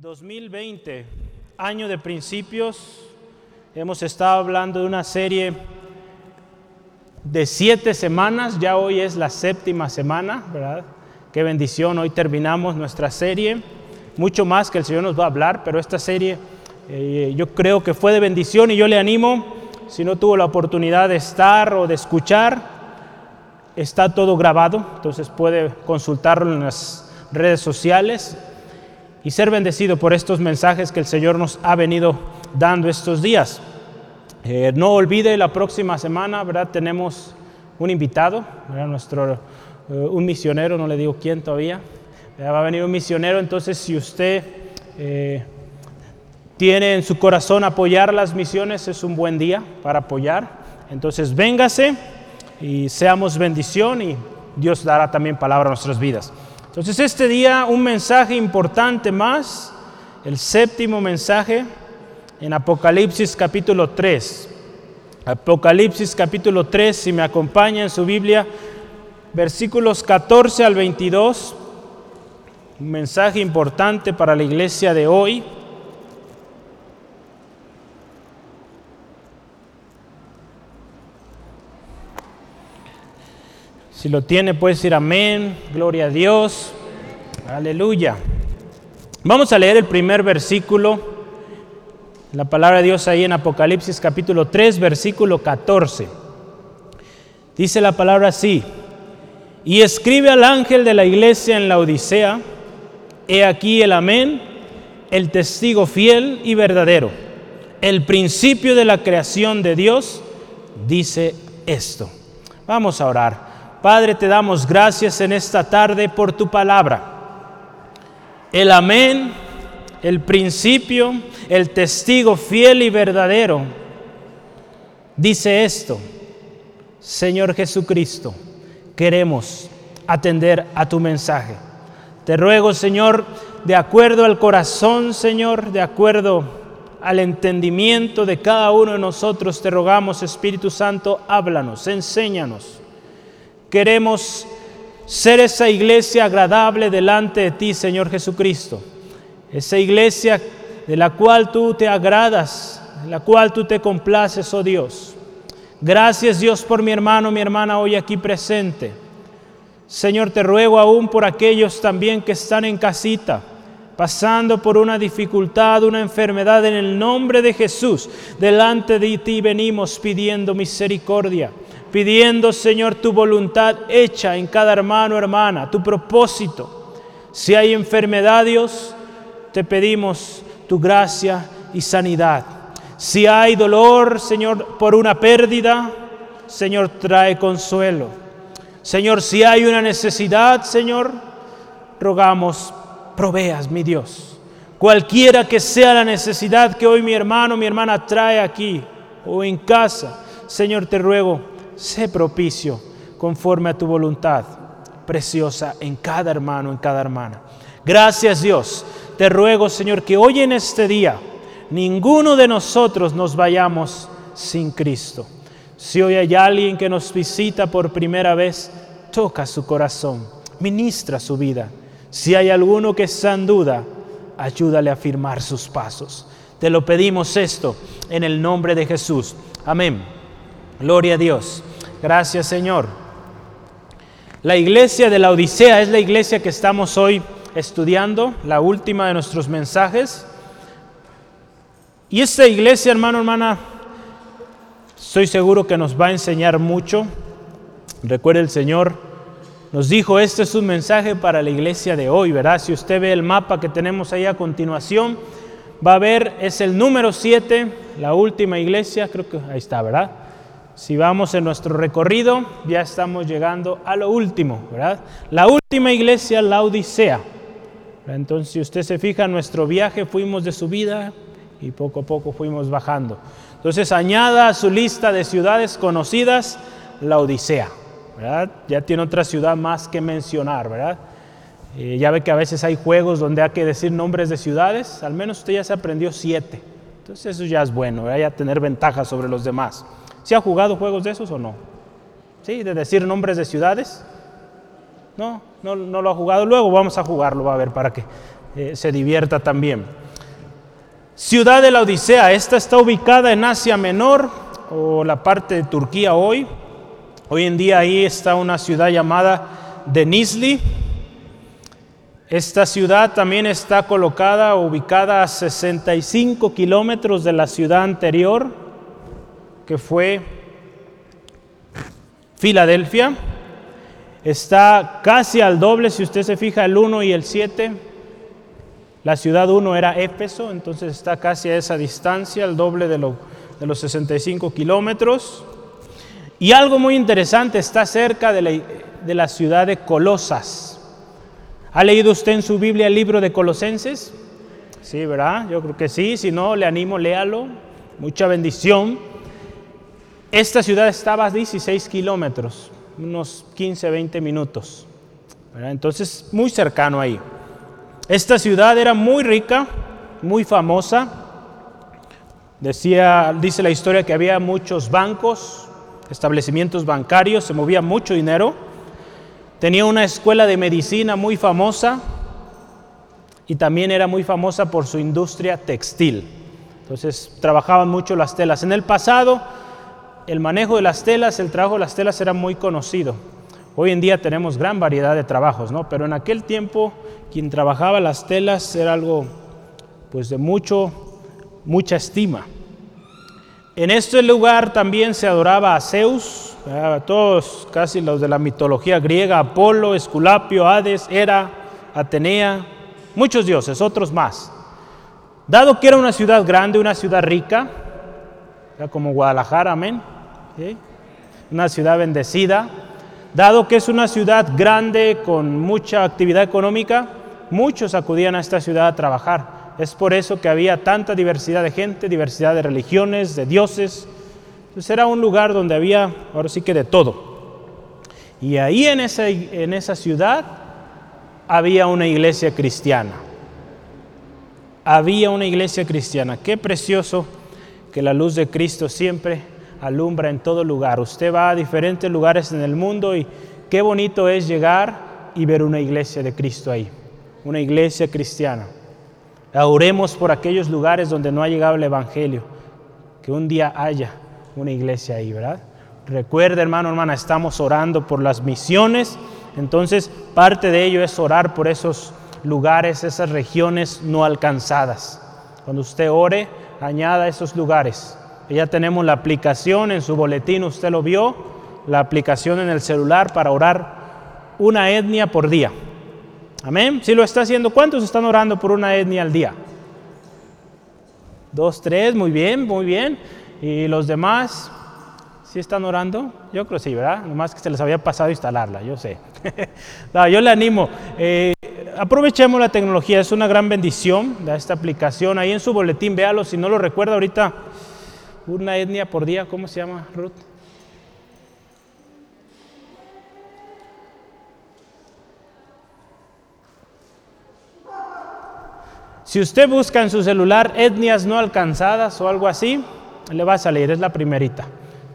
2020, año de principios, hemos estado hablando de una serie de siete semanas, ya hoy es la séptima semana, ¿verdad? Qué bendición, hoy terminamos nuestra serie, mucho más que el Señor nos va a hablar, pero esta serie eh, yo creo que fue de bendición y yo le animo, si no tuvo la oportunidad de estar o de escuchar, está todo grabado, entonces puede consultarlo en las redes sociales y ser bendecido por estos mensajes que el Señor nos ha venido dando estos días. Eh, no olvide, la próxima semana, ¿verdad? Tenemos un invitado, Nuestro, eh, un misionero, no le digo quién todavía. Va a venir un misionero, entonces si usted eh, tiene en su corazón apoyar las misiones, es un buen día para apoyar. Entonces véngase y seamos bendición y Dios dará también palabra a nuestras vidas. Entonces este día un mensaje importante más, el séptimo mensaje en Apocalipsis capítulo 3. Apocalipsis capítulo 3, si me acompaña en su Biblia, versículos 14 al 22, un mensaje importante para la iglesia de hoy. Si lo tiene, puede decir amén, gloria a Dios, aleluya. Vamos a leer el primer versículo, la palabra de Dios ahí en Apocalipsis capítulo 3, versículo 14. Dice la palabra así, y escribe al ángel de la iglesia en la Odisea, he aquí el amén, el testigo fiel y verdadero, el principio de la creación de Dios, dice esto. Vamos a orar. Padre, te damos gracias en esta tarde por tu palabra. El amén, el principio, el testigo fiel y verdadero, dice esto, Señor Jesucristo, queremos atender a tu mensaje. Te ruego, Señor, de acuerdo al corazón, Señor, de acuerdo al entendimiento de cada uno de nosotros, te rogamos, Espíritu Santo, háblanos, enséñanos Queremos ser esa iglesia agradable delante de ti, Señor Jesucristo. Esa iglesia de la cual tú te agradas, de la cual tú te complaces, oh Dios. Gracias Dios por mi hermano, mi hermana hoy aquí presente. Señor, te ruego aún por aquellos también que están en casita, pasando por una dificultad, una enfermedad, en el nombre de Jesús. Delante de ti venimos pidiendo misericordia pidiendo, Señor, tu voluntad hecha en cada hermano, hermana, tu propósito. Si hay enfermedad, Dios, te pedimos tu gracia y sanidad. Si hay dolor, Señor, por una pérdida, Señor, trae consuelo. Señor, si hay una necesidad, Señor, rogamos, proveas, mi Dios. Cualquiera que sea la necesidad que hoy mi hermano, mi hermana trae aquí o en casa, Señor, te ruego, sé propicio conforme a tu voluntad preciosa en cada hermano, en cada hermana. Gracias Dios. Te ruego, Señor, que hoy en este día ninguno de nosotros nos vayamos sin Cristo. Si hoy hay alguien que nos visita por primera vez, toca su corazón, ministra su vida. Si hay alguno que está en duda, ayúdale a firmar sus pasos. Te lo pedimos esto en el nombre de Jesús. Amén. Gloria a Dios. Gracias Señor. La iglesia de la Odisea es la iglesia que estamos hoy estudiando, la última de nuestros mensajes. Y esta iglesia, hermano, hermana, estoy seguro que nos va a enseñar mucho. Recuerde el Señor nos dijo, este es un mensaje para la iglesia de hoy, ¿verdad? Si usted ve el mapa que tenemos ahí a continuación, va a ver, es el número 7, la última iglesia, creo que ahí está, ¿verdad? Si vamos en nuestro recorrido, ya estamos llegando a lo último, ¿verdad? La última iglesia, la Odisea. Entonces, si usted se fija, en nuestro viaje fuimos de subida y poco a poco fuimos bajando. Entonces, añada a su lista de ciudades conocidas la Odisea, ¿verdad? Ya tiene otra ciudad más que mencionar, ¿verdad? Eh, ya ve que a veces hay juegos donde hay que decir nombres de ciudades, al menos usted ya se aprendió siete. Entonces, eso ya es bueno, ¿verdad? ya tener ventaja sobre los demás. ¿Se ha jugado juegos de esos o no? ¿Sí? De decir nombres de ciudades. No, no, no lo ha jugado. Luego vamos a jugarlo, va a ver, para que eh, se divierta también. Ciudad de la Odisea, esta está ubicada en Asia Menor o la parte de Turquía hoy. Hoy en día ahí está una ciudad llamada Denizli. Esta ciudad también está colocada, ubicada a 65 kilómetros de la ciudad anterior, que fue Filadelfia. Está casi al doble, si usted se fija, el 1 y el 7. La ciudad 1 era Éfeso, entonces está casi a esa distancia, el doble de, de los 65 kilómetros. Y algo muy interesante, está cerca de la, de la ciudad de Colosas. ¿Ha leído usted en su Biblia el libro de Colosenses? Sí, ¿verdad? Yo creo que sí, si no, le animo, léalo. Mucha bendición. Esta ciudad estaba a 16 kilómetros, unos 15, 20 minutos. Entonces, muy cercano ahí. Esta ciudad era muy rica, muy famosa. Decía, dice la historia que había muchos bancos, establecimientos bancarios, se movía mucho dinero. Tenía una escuela de medicina muy famosa y también era muy famosa por su industria textil. Entonces trabajaban mucho las telas. En el pasado el manejo de las telas, el trabajo de las telas era muy conocido. Hoy en día tenemos gran variedad de trabajos, ¿no? Pero en aquel tiempo quien trabajaba las telas era algo pues de mucho mucha estima. En este lugar también se adoraba a Zeus, a todos casi los de la mitología griega, Apolo, Esculapio, Hades, Hera, Atenea, muchos dioses, otros más. Dado que era una ciudad grande, una ciudad rica, como Guadalajara, amén, una ciudad bendecida. Dado que es una ciudad grande con mucha actividad económica, muchos acudían a esta ciudad a trabajar. Es por eso que había tanta diversidad de gente, diversidad de religiones, de dioses. Entonces era un lugar donde había, ahora sí que de todo. Y ahí en esa, en esa ciudad había una iglesia cristiana. Había una iglesia cristiana. Qué precioso que la luz de Cristo siempre alumbra en todo lugar. Usted va a diferentes lugares en el mundo y qué bonito es llegar y ver una iglesia de Cristo ahí, una iglesia cristiana. Oremos por aquellos lugares donde no ha llegado el Evangelio, que un día haya una iglesia ahí, ¿verdad? Recuerde, hermano, hermana, estamos orando por las misiones, entonces parte de ello es orar por esos lugares, esas regiones no alcanzadas. Cuando usted ore, añada esos lugares ya tenemos la aplicación en su boletín, usted lo vio, la aplicación en el celular para orar una etnia por día. Amén. Si lo está haciendo, ¿cuántos están orando por una etnia al día? Dos, tres, muy bien, muy bien. ¿Y los demás? ¿Sí están orando? Yo creo que sí, ¿verdad? Nomás que se les había pasado instalarla, yo sé. yo le animo. Eh, aprovechemos la tecnología, es una gran bendición de esta aplicación. Ahí en su boletín, véalo, si no lo recuerda ahorita una etnia por día, ¿cómo se llama, Ruth? Si usted busca en su celular etnias no alcanzadas o algo así, le va a salir, es la primerita.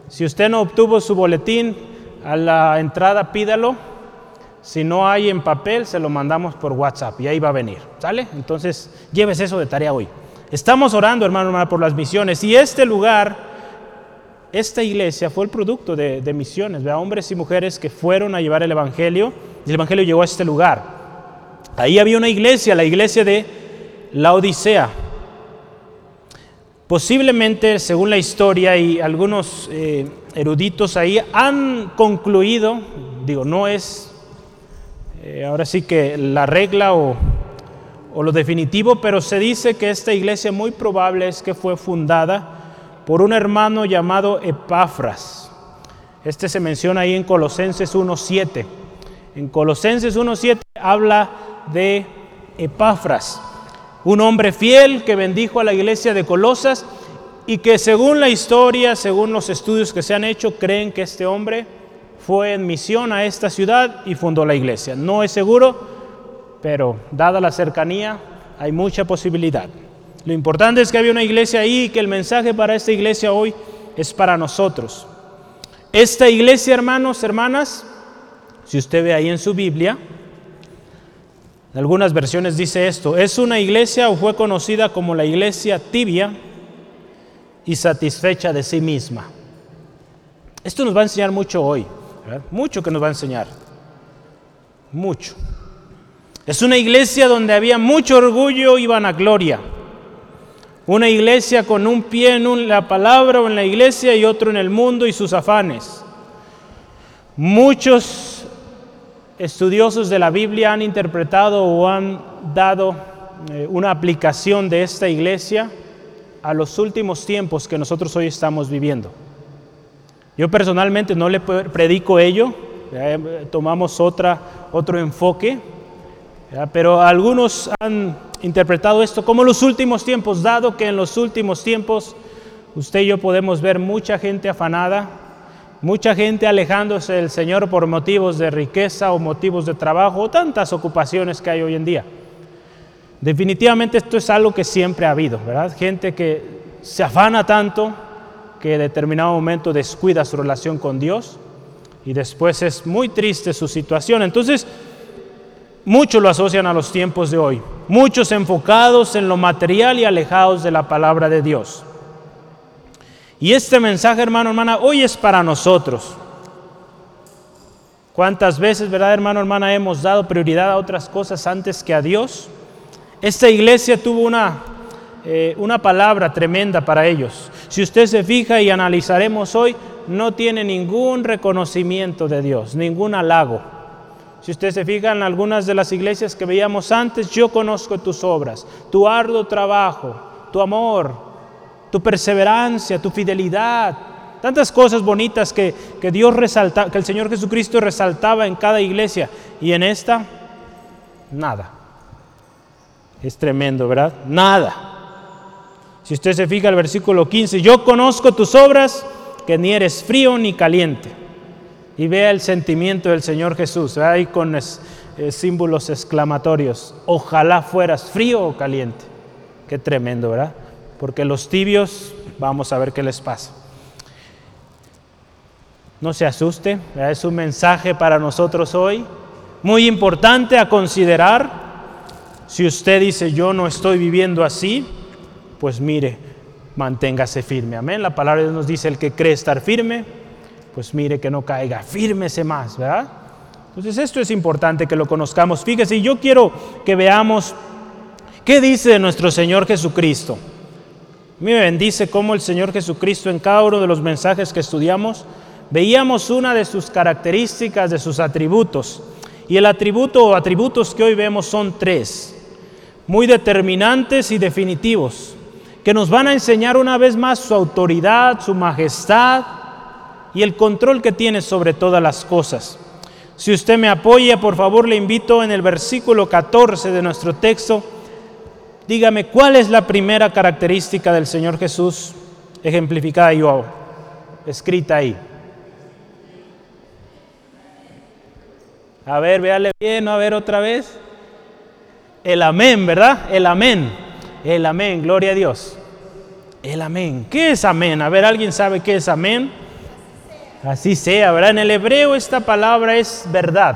Si usted no obtuvo su boletín a la entrada, pídalo. Si no hay en papel, se lo mandamos por WhatsApp y ahí va a venir. ¿Sale? Entonces, lleves eso de tarea hoy. Estamos orando, hermano, hermano, por las misiones. Y este lugar, esta iglesia fue el producto de, misiones, de hombres y mujeres que fueron a llevar el Evangelio. Y el Evangelio llegó a este lugar. Ahí había una iglesia, la iglesia de la Odisea. Posiblemente, según la historia y algunos eh, eruditos ahí, han concluido, digo, no es eh, ahora sí que la regla o o lo definitivo, pero se dice que esta iglesia muy probable es que fue fundada por un hermano llamado Epafras. Este se menciona ahí en Colosenses 1.7. En Colosenses 1.7 habla de Epafras, un hombre fiel que bendijo a la iglesia de Colosas y que según la historia, según los estudios que se han hecho, creen que este hombre fue en misión a esta ciudad y fundó la iglesia. No es seguro, pero dada la cercanía hay mucha posibilidad. Lo importante es que había una iglesia ahí y que el mensaje para esta iglesia hoy es para nosotros. Esta iglesia, hermanos, hermanas, si usted ve ahí en su Biblia, En algunas versiones dice esto, es una iglesia o fue conocida como la iglesia tibia y satisfecha de sí misma. Esto nos va a enseñar mucho hoy, mucho que nos va a enseñar, mucho. Es una iglesia donde había mucho orgullo y vanagloria. Una iglesia con un pie en la palabra o en la iglesia y otro en el mundo y sus afanes. Muchos estudiosos de la Biblia han interpretado o han dado eh, una aplicación de esta iglesia a los últimos tiempos que nosotros hoy estamos viviendo. Yo personalmente no le predico ello, tomamos otra, otro enfoque, pero algunos han interpretado esto como los últimos tiempos, dado que en los últimos tiempos usted y yo podemos ver mucha gente afanada, mucha gente alejándose del Señor por motivos de riqueza o motivos de trabajo o tantas ocupaciones que hay hoy en día. Definitivamente esto es algo que siempre ha habido, ¿verdad? Gente que se afana tanto que en determinado momento descuida su relación con Dios y después es muy triste su situación. Entonces, muchos lo asocian a los tiempos de hoy, muchos enfocados en lo material y alejados de la palabra de Dios. Y este mensaje, hermano, hermana, hoy es para nosotros. ¿Cuántas veces, verdad, hermano, hermana, hemos dado prioridad a otras cosas antes que a Dios? Esta iglesia tuvo una, eh, una palabra tremenda para ellos. Si usted se fija y analizaremos hoy, no tiene ningún reconocimiento de Dios, ningún halago. Si usted se fija en algunas de las iglesias que veíamos antes, yo conozco tus obras, tu arduo trabajo, tu amor, tu perseverancia, tu fidelidad, tantas cosas bonitas que, que Dios resalta, que el Señor Jesucristo resaltaba en cada iglesia y en esta nada. Es tremendo, ¿verdad? Nada. Si usted se fija el versículo 15, yo conozco tus obras, que ni eres frío ni caliente y vea el sentimiento del Señor Jesús, ahí con eh, símbolos exclamatorios. Ojalá fueras frío o caliente. Qué tremendo, ¿verdad? Porque los tibios, vamos a ver qué les pasa. No se asuste, es un mensaje para nosotros hoy, muy importante a considerar. Si usted dice, yo no estoy viviendo así, pues mire, manténgase firme. Amén. La palabra de Dios nos dice, el que cree estar firme, pues mire que no caiga, fírmese más, ¿verdad? Entonces esto es importante que lo conozcamos. Fíjese, yo quiero que veamos qué dice nuestro Señor Jesucristo. A mí me bendice cómo el Señor Jesucristo en cada uno de los mensajes que estudiamos veíamos una de sus características, de sus atributos. Y el atributo o atributos que hoy vemos son tres, muy determinantes y definitivos, que nos van a enseñar una vez más su autoridad, su majestad, y el control que tiene sobre todas las cosas. Si usted me apoya, por favor, le invito en el versículo 14 de nuestro texto, dígame cuál es la primera característica del Señor Jesús ejemplificada yo, escrita ahí. A ver, véale bien, a ver otra vez. El amén, ¿verdad? El amén. El amén, gloria a Dios. El amén. ¿Qué es amén? A ver, ¿alguien sabe qué es amén? Así sea, ¿verdad? En el hebreo esta palabra es verdad,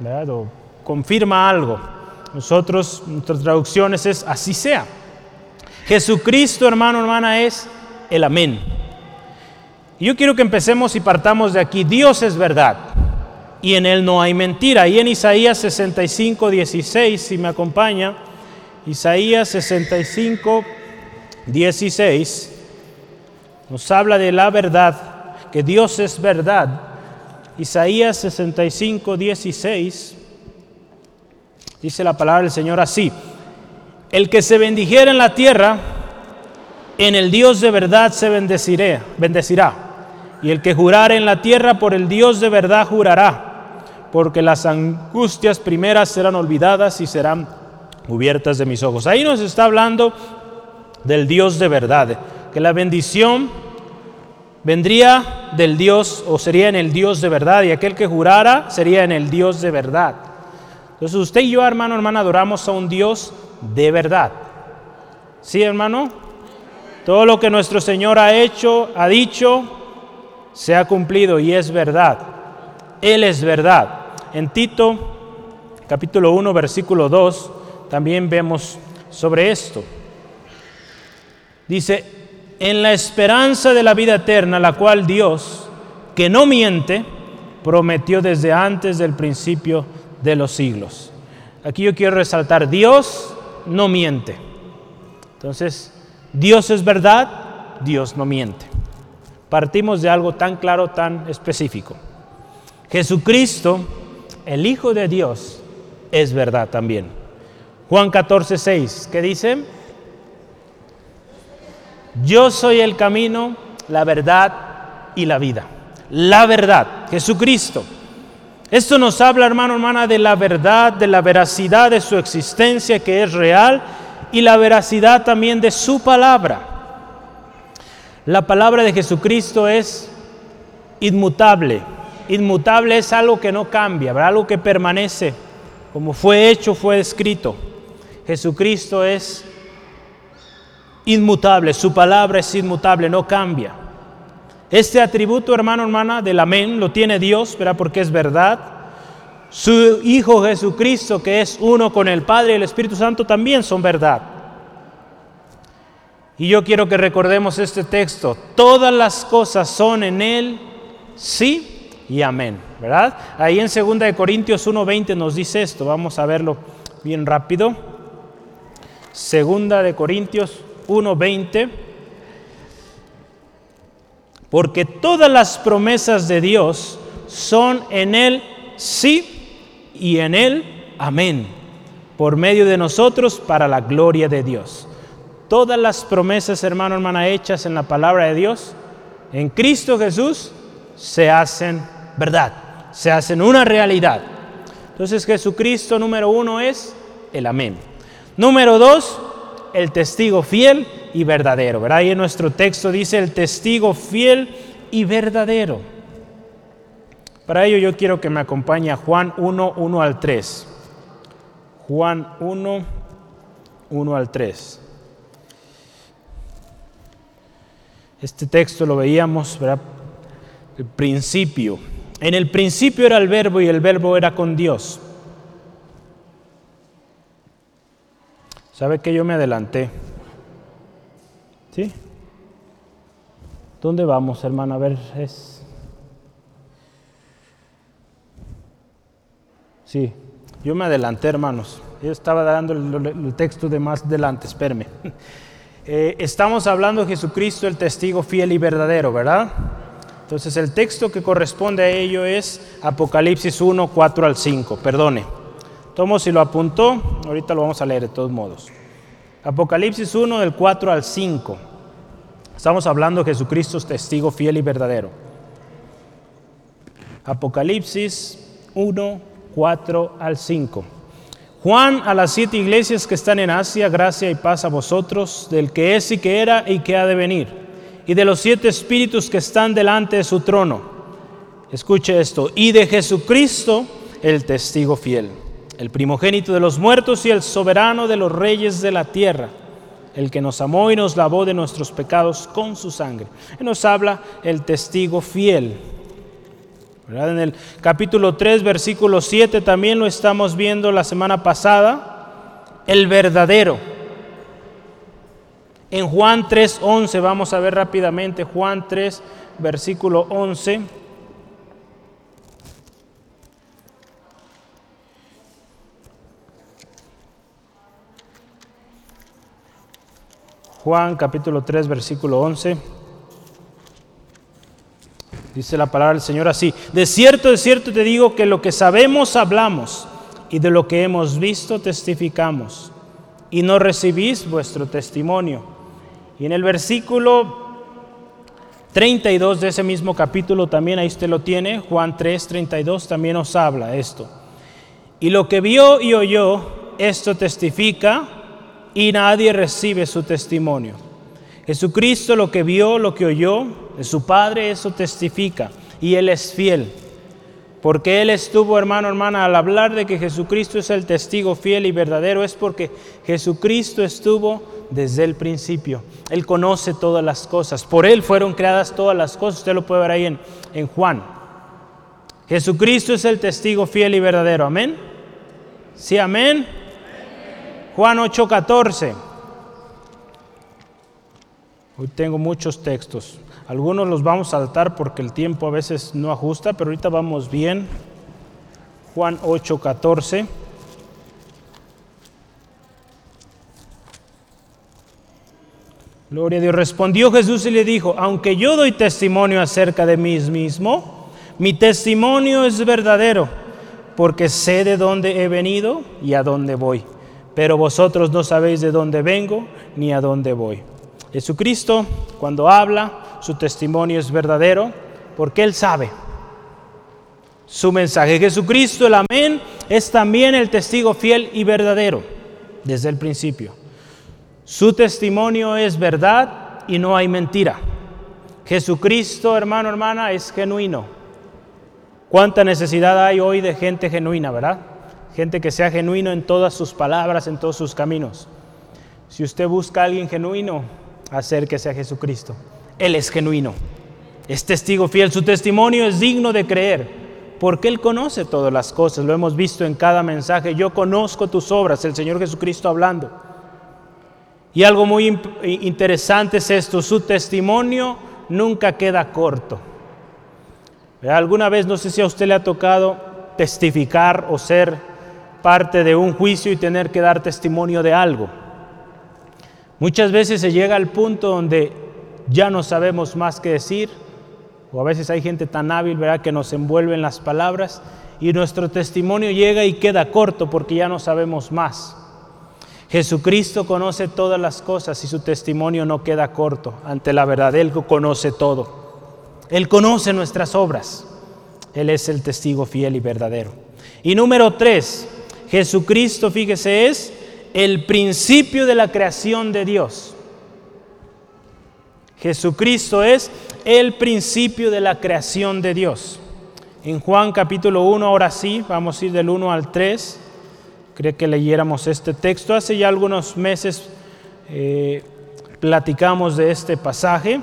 ¿verdad? O confirma algo. Nosotros, nuestras traducciones es así sea. Jesucristo, hermano, hermana, es el amén. Yo quiero que empecemos y partamos de aquí. Dios es verdad y en Él no hay mentira. Y en Isaías 65, 16, si me acompaña, Isaías 65, 16, nos habla de la verdad que Dios es verdad. Isaías 65, 16, dice la palabra del Señor así, el que se bendijera en la tierra, en el Dios de verdad se bendeciré, bendecirá. Y el que jurare en la tierra, por el Dios de verdad jurará, porque las angustias primeras serán olvidadas y serán cubiertas de mis ojos. Ahí nos está hablando del Dios de verdad, que la bendición vendría del Dios o sería en el Dios de verdad y aquel que jurara sería en el Dios de verdad. Entonces usted y yo, hermano, hermana, adoramos a un Dios de verdad. ¿Sí, hermano? Todo lo que nuestro Señor ha hecho, ha dicho, se ha cumplido y es verdad. Él es verdad. En Tito capítulo 1, versículo 2, también vemos sobre esto. Dice, en la esperanza de la vida eterna, la cual Dios, que no miente, prometió desde antes del principio de los siglos. Aquí yo quiero resaltar, Dios no miente. Entonces, Dios es verdad, Dios no miente. Partimos de algo tan claro, tan específico. Jesucristo, el Hijo de Dios, es verdad también. Juan 14, 6, ¿qué dice? Yo soy el camino, la verdad y la vida. La verdad, Jesucristo. Esto nos habla, hermano, hermana, de la verdad, de la veracidad de su existencia que es real y la veracidad también de su palabra. La palabra de Jesucristo es inmutable. Inmutable es algo que no cambia, algo que permanece. Como fue hecho, fue escrito. Jesucristo es inmutable, su palabra es inmutable, no cambia. Este atributo, hermano, hermana, del amén lo tiene Dios, ¿verdad? Porque es verdad. Su Hijo Jesucristo, que es uno con el Padre y el Espíritu Santo, también son verdad. Y yo quiero que recordemos este texto. Todas las cosas son en Él, sí y amén, ¿verdad? Ahí en 2 Corintios 1.20 nos dice esto. Vamos a verlo bien rápido. Segunda de Corintios 1.20, porque todas las promesas de Dios son en Él sí y en Él amén, por medio de nosotros para la gloria de Dios. Todas las promesas, hermano, hermana, hechas en la palabra de Dios, en Cristo Jesús, se hacen verdad, se hacen una realidad. Entonces Jesucristo número uno es el amén. Número dos, el testigo fiel y verdadero. ¿verdad? Ahí en nuestro texto dice el testigo fiel y verdadero. Para ello yo quiero que me acompañe a Juan 1, 1 al 3. Juan 1, 1 al 3. Este texto lo veíamos, ¿verdad? El principio. En el principio era el verbo y el verbo era con Dios ¿Sabe que yo me adelanté? ¿Sí? ¿Dónde vamos, hermano? A ver, es... Sí, yo me adelanté, hermanos. Yo estaba dando el, texto de más adelante, espérame. Eh, estamos hablando de Jesucristo, el testigo fiel y verdadero, ¿verdad? Entonces el texto que corresponde a ello es Apocalipsis 1, 4 al 5, perdone. Tomo si lo apuntó, ahorita lo vamos a leer de todos modos. Apocalipsis 1 del 4 al 5. Estamos hablando de Jesucristo es testigo fiel y verdadero. Apocalipsis 1, 4 al 5. Juan a las siete iglesias que están en Asia, gracia y paz a vosotros, del que es y que era y que ha de venir, y de los siete espíritus que están delante de su trono. Escuche esto, y de Jesucristo, el testigo fiel el primogénito de los muertos y el soberano de los reyes de la tierra, el que nos amó y nos lavó de nuestros pecados con su sangre. Y nos habla el testigo fiel. En el capítulo 3, versículo 7 también lo estamos viendo la semana pasada, el verdadero. En Juan 3, 11, vamos a ver rápidamente Juan 3, versículo 11. Juan capítulo 3, versículo 11. Dice la palabra del Señor así, de cierto, de cierto te digo que lo que sabemos hablamos y de lo que hemos visto testificamos y no recibís vuestro testimonio. Y en el versículo 32 de ese mismo capítulo también ahí usted lo tiene, Juan 3, 32 también nos habla esto. Y lo que vio y oyó, esto testifica y nadie recibe su testimonio. Jesucristo lo que vio, lo que oyó de su Padre, eso testifica y Él es fiel. Porque Él estuvo, hermano, hermana, al hablar de que Jesucristo es el testigo fiel y verdadero, es porque Jesucristo estuvo desde el principio. Él conoce todas las cosas. Por Él fueron creadas todas las cosas. Usted lo puede ver ahí en, en Juan. Jesucristo es el testigo fiel y verdadero. Amén. Sí, amén. Juan 8:14. Hoy tengo muchos textos. Algunos los vamos a saltar porque el tiempo a veces no ajusta, pero ahorita vamos bien. Juan 8:14. Gloria a Dios. Respondió Jesús y le dijo, aunque yo doy testimonio acerca de mí mismo, mi testimonio es verdadero, porque sé de dónde he venido y a dónde voy. Pero vosotros no sabéis de dónde vengo ni a dónde voy. Jesucristo, cuando habla, su testimonio es verdadero, porque Él sabe su mensaje. Jesucristo, el amén, es también el testigo fiel y verdadero desde el principio. Su testimonio es verdad y no hay mentira. Jesucristo, hermano, hermana, es genuino. ¿Cuánta necesidad hay hoy de gente genuina, verdad? Gente que sea genuino en todas sus palabras, en todos sus caminos. Si usted busca a alguien genuino, acérquese a Jesucristo. Él es genuino. Es testigo fiel. Su testimonio es digno de creer. Porque Él conoce todas las cosas. Lo hemos visto en cada mensaje. Yo conozco tus obras. El Señor Jesucristo hablando. Y algo muy interesante es esto, su testimonio nunca queda corto. Alguna vez, no sé si a usted le ha tocado testificar o ser parte de un juicio y tener que dar testimonio de algo. Muchas veces se llega al punto donde ya no sabemos más que decir, o a veces hay gente tan hábil, ¿verdad?, que nos envuelve en las palabras y nuestro testimonio llega y queda corto porque ya no sabemos más. Jesucristo conoce todas las cosas y su testimonio no queda corto ante la verdad. Él conoce todo. Él conoce nuestras obras. Él es el testigo fiel y verdadero. Y número tres, Jesucristo, fíjese, es el principio de la creación de Dios. Jesucristo es el principio de la creación de Dios. En Juan capítulo 1, ahora sí, vamos a ir del 1 al 3 quería que leyéramos este texto. Hace ya algunos meses eh, platicamos de este pasaje.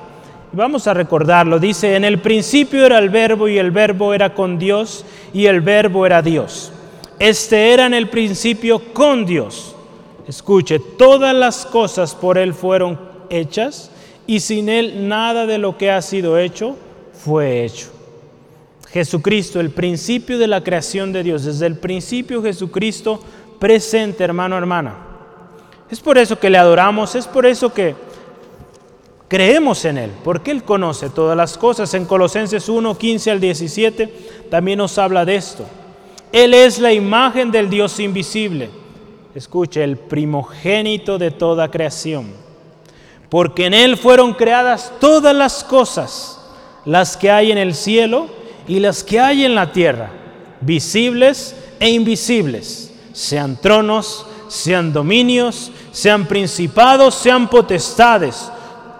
Vamos a recordarlo. Dice, en el principio era el verbo y el verbo era con Dios y el verbo era Dios. Este era en el principio con Dios. Escuche, todas las cosas por Él fueron hechas y sin Él nada de lo que ha sido hecho fue hecho. Jesucristo, el principio de la creación de Dios. Desde el principio Jesucristo presente, hermano, hermana. Es por eso que le adoramos, es por eso que creemos en Él, porque Él conoce todas las cosas. En Colosenses 1, 15 al 17 también nos habla de esto. Él es la imagen del Dios invisible. Escuche, el primogénito de toda creación. Porque en Él fueron creadas todas las cosas, las que hay en el cielo y las que hay en la tierra, visibles e invisibles sean tronos, sean dominios, sean principados, sean potestades.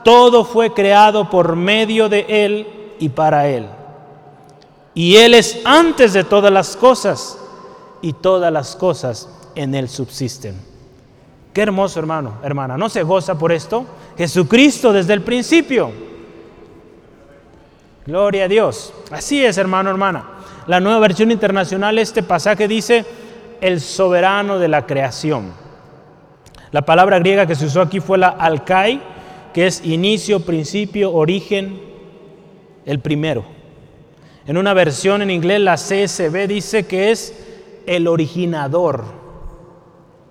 Todo fue creado por medio de Él y para Él. Y Él es antes de todas las cosas y todas las cosas en Él subsisten. Qué hermoso hermano, hermana. ¿No se goza por esto? Jesucristo desde el principio. Gloria a Dios. Así es, hermano, hermana. La nueva versión internacional, este pasaje dice, el soberano de la creación. La palabra griega que se usó aquí fue la alkai, que es inicio, principio, origen, el primero. En una versión en inglés, la CSB dice que es el originador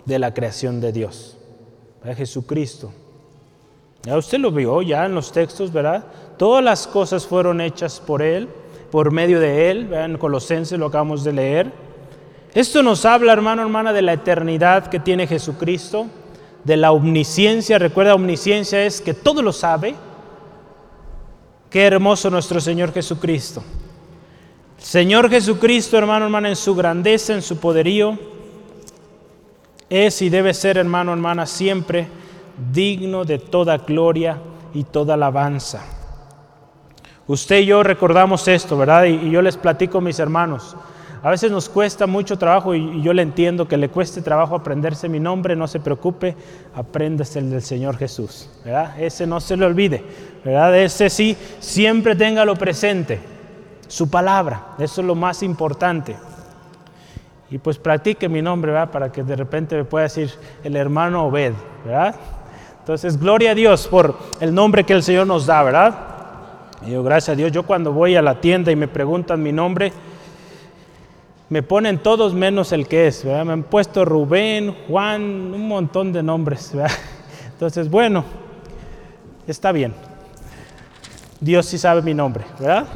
de la creación de Dios, Jesucristo. Ya usted lo vio ya en los textos, ¿verdad? Todas las cosas fueron hechas por Él, por medio de Él, en Colosenses lo acabamos de leer. Esto nos habla, hermano, hermana, de la eternidad que tiene Jesucristo, de la omnisciencia. Recuerda, omnisciencia es que todo lo sabe. Qué hermoso nuestro Señor Jesucristo. Señor Jesucristo, hermano, hermana, en su grandeza, en su poderío, es y debe ser, hermano, hermana, siempre digno de toda gloria y toda alabanza. Usted y yo recordamos esto, ¿verdad? Y, yo les platico, mis hermanos. A veces nos cuesta mucho trabajo y, yo le entiendo que le cueste trabajo aprenderse mi nombre, no se preocupe, apréndase el del Señor Jesús, ¿verdad? Ese no se le olvide, ¿verdad? Ese sí, siempre téngalo presente, su palabra, eso es lo más importante. Y pues practique mi nombre, ¿verdad? Para que de repente me pueda decir el hermano Obed, ¿verdad? Entonces, gloria a Dios por el nombre que el Señor nos da, ¿verdad? Gracias a Dios, yo cuando voy a la tienda y me preguntan mi nombre, me ponen todos menos el que es, ¿verdad? Me han puesto Rubén, Juan, un montón de nombres. Entonces, bueno, está bien. Dios sí sabe mi nombre, ¿verdad?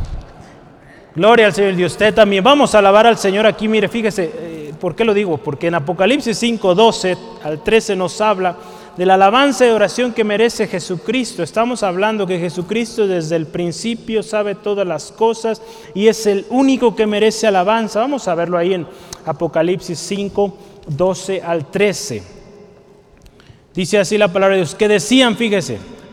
Gloria al Señor y usted también. Vamos a alabar al Señor aquí. Mire, fíjese, eh, ¿por qué lo digo? Porque en Apocalipsis 5, 12 al 13 nos habla de la alabanza y oración que merece Jesucristo. Estamos hablando que Jesucristo desde el principio sabe todas las cosas y es el único que merece alabanza. Vamos a verlo ahí en Apocalipsis 5, 12 al 13. Dice así la palabra de Dios, que decían, fíjese,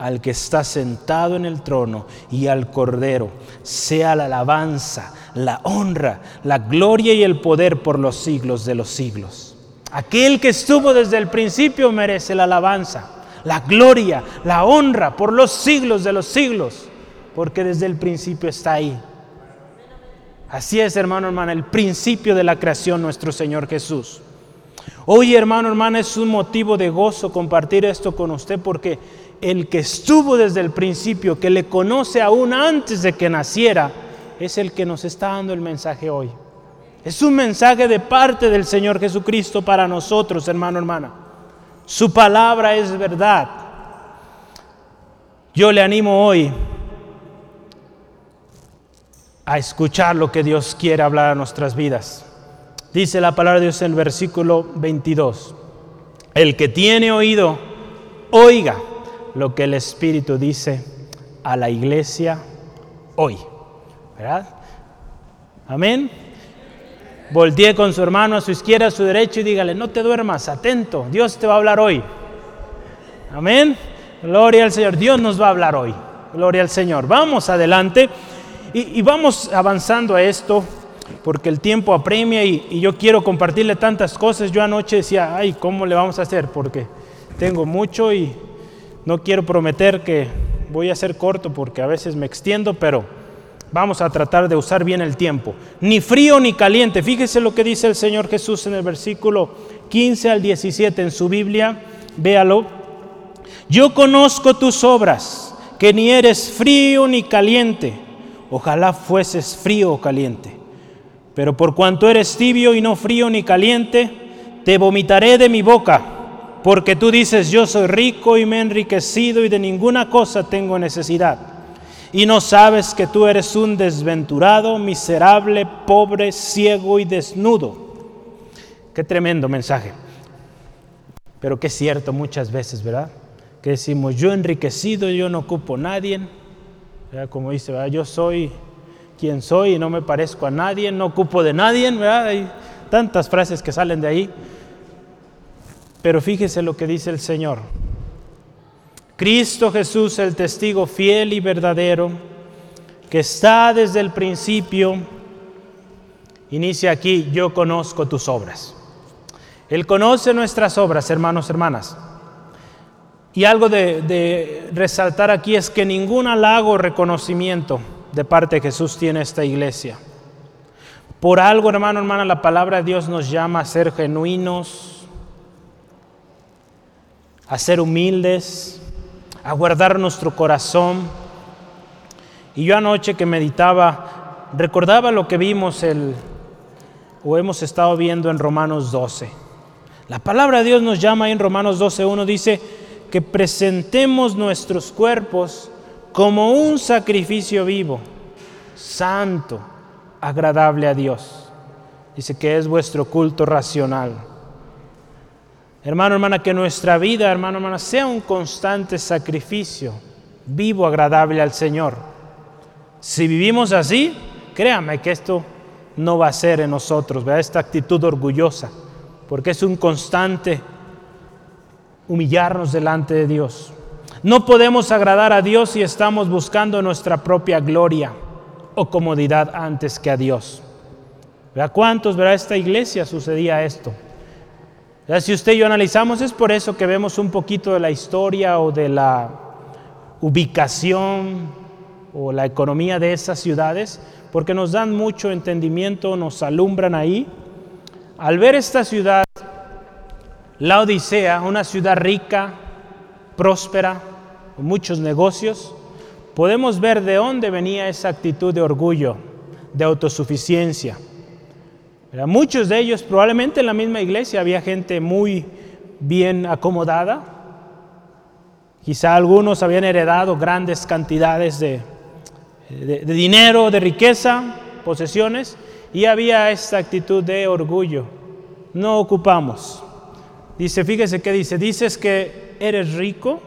al que está sentado en el trono y al cordero, sea la alabanza, la honra, la gloria y el poder por los siglos de los siglos. Aquel que estuvo desde el principio merece la alabanza, la gloria, la honra por los siglos de los siglos, porque desde el principio está ahí. Así es, hermano, hermana, el principio de la creación nuestro Señor Jesús. Hoy, hermano, hermana, es un motivo de gozo compartir esto con usted porque el que estuvo desde el principio, que le conoce aún antes de que naciera, es el que nos está dando el mensaje hoy. Es un mensaje de parte del Señor Jesucristo para nosotros, hermano, hermana. Su palabra es verdad. Yo le animo hoy a escuchar lo que Dios quiere hablar a nuestras vidas. Dice la palabra de Dios en el versículo 22. El que tiene oído, oiga lo que el Espíritu dice a la iglesia hoy. ¿Verdad? Amén. Voltee con su hermano a su izquierda, a su derecha y dígale, no te duermas, atento, Dios te va a hablar hoy. Amén. Gloria al Señor, Dios nos va a hablar hoy. Gloria al Señor. Vamos adelante y, vamos avanzando a esto porque el tiempo apremia y, y, yo quiero compartirle tantas cosas. Yo anoche decía, ay, ¿cómo le vamos a hacer? Porque tengo mucho y no quiero prometer que voy a ser corto porque a veces me extiendo, pero vamos a tratar de usar bien el tiempo. Ni frío ni caliente. Fíjese lo que dice el Señor Jesús en el versículo 15 al 17 en su Biblia. Véalo. Yo conozco tus obras, que ni eres frío ni caliente. Ojalá fueses frío o caliente. Pero por cuanto eres tibio y no frío ni caliente, te vomitaré de mi boca porque tú dices, yo soy rico y me he enriquecido y de ninguna cosa tengo necesidad. Y no sabes que tú eres un desventurado, miserable, pobre, ciego y desnudo. Qué tremendo mensaje. Pero qué cierto muchas veces, ¿verdad? Que decimos, yo enriquecido, yo no ocupo a nadie. Como dice, yo soy quien soy y no me parezco a nadie, no ocupo de nadie, ¿verdad? Hay tantas frases que salen de ahí. Pero fíjese lo que dice el Señor. Cristo Jesús, el testigo fiel y verdadero, que está desde el principio, inicia aquí, yo conozco tus obras. Él conoce nuestras obras, hermanos, hermanas. Y algo de, resaltar aquí es que ningún halago o reconocimiento de parte de Jesús tiene esta iglesia. Por algo, hermano, hermana, la palabra de Dios nos llama a ser genuinos, a ser humildes, a guardar nuestro corazón. Y yo anoche que meditaba, recordaba lo que vimos el, o hemos estado viendo en Romanos 12. La palabra de Dios nos llama en Romanos 12, uno dice que presentemos nuestros cuerpos como un sacrificio vivo, santo, agradable a Dios. Dice que es vuestro culto racional. Hermano, hermana, que nuestra vida, hermano, hermana, sea un constante sacrificio, vivo, agradable al Señor. Si vivimos así, créame que esto no va a ser en nosotros, ¿verdad? esta actitud orgullosa, porque es un constante humillarnos delante de Dios. No podemos agradar a Dios si estamos buscando nuestra propia gloria o comodidad antes que a Dios. ¿Verdad? ¿Cuántos, verdad, esta iglesia sucedía esto? Si usted y yo analizamos, es por eso que vemos un poquito de la historia o de la ubicación o la economía de esas ciudades, porque nos dan mucho entendimiento, nos alumbran ahí. Al ver esta ciudad, la Odisea, una ciudad rica, próspera, con muchos negocios, podemos ver de dónde venía esa actitud de orgullo, de autosuficiencia. Muchos de ellos, probablemente en la misma iglesia, había gente muy bien acomodada. Quizá algunos habían heredado grandes cantidades de, dinero, de riqueza, posesiones, y había esta actitud de orgullo. No ocupamos. Dice, fíjese qué dice, dices que eres rico,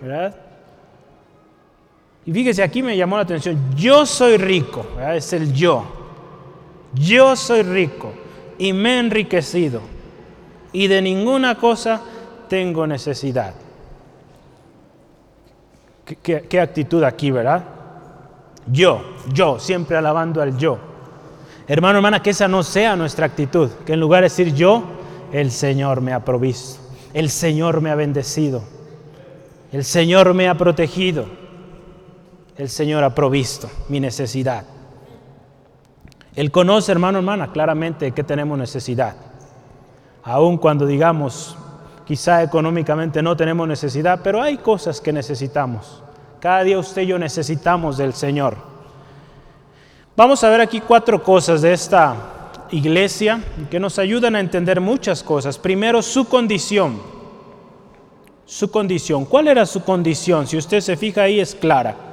¿verdad? Y fíjese, aquí me llamó la atención, yo soy rico, es el yo yo soy rico y me he enriquecido y de ninguna cosa tengo necesidad. ¿Qué, actitud aquí, verdad? Yo, yo, siempre alabando al yo. Hermano, hermana, que esa no sea nuestra actitud, que en lugar de decir yo, el Señor me ha provisto, el Señor me ha bendecido, el Señor me ha protegido, el Señor ha provisto mi necesidad. Él conoce, hermano, hermana, claramente que tenemos necesidad. Aun cuando digamos, quizá económicamente no tenemos necesidad, pero hay cosas que necesitamos. Cada día usted y yo necesitamos del Señor. Vamos a ver aquí cuatro cosas de esta iglesia que nos ayudan a entender muchas cosas. Primero, su condición. Su condición. ¿Cuál era su condición? Si usted se fija ahí es clara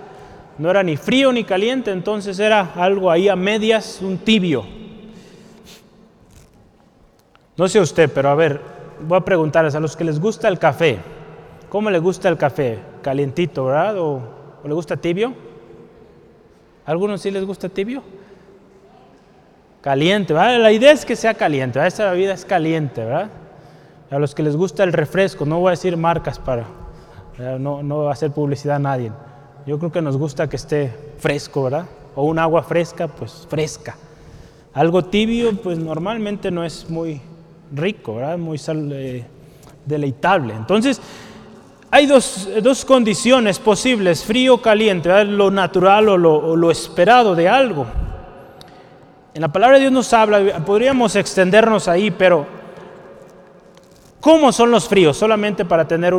no era ni frío ni caliente, entonces era algo ahí a medias, un tibio. No sé usted, pero a ver, voy a preguntarles a los que les gusta el café, ¿cómo les gusta el café? Calientito, ¿verdad? ¿O, le gusta tibio? ¿A algunos sí les gusta tibio? Caliente, ¿verdad? La idea es que sea caliente, ¿verdad? Esta bebida es caliente, ¿verdad? A los que les gusta el refresco, no voy a decir marcas para, no, no hacer publicidad a nadie. Yo creo que nos gusta que esté fresco, ¿verdad? O un agua fresca, pues fresca. Algo tibio, pues normalmente no es muy rico, ¿verdad? Muy eh, deleitable. Entonces, hay dos, condiciones posibles, frío o caliente, ¿verdad? lo natural o lo, lo esperado de algo. En la palabra de Dios nos habla, podríamos extendernos ahí, pero ¿cómo son los fríos? Solamente para tener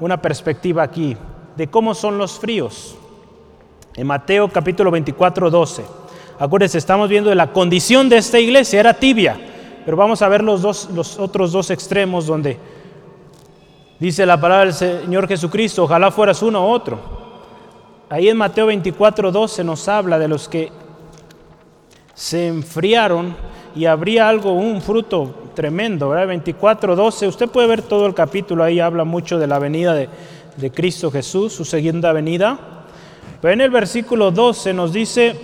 una perspectiva aquí de cómo son los fríos. En Mateo capítulo 24, 12. Acuérdense, estamos viendo de la condición de esta iglesia, era tibia, pero vamos a ver los, dos, los otros dos extremos donde dice la palabra del Señor Jesucristo, ojalá fueras uno u otro. Ahí en Mateo 24, 12 nos habla de los que se enfriaron y habría algo, un fruto tremendo, ¿verdad? 24, 12, usted puede ver todo el capítulo, ahí habla mucho de la venida de, de Cristo Jesús, su segunda venida. Pero en el versículo 12 nos dice,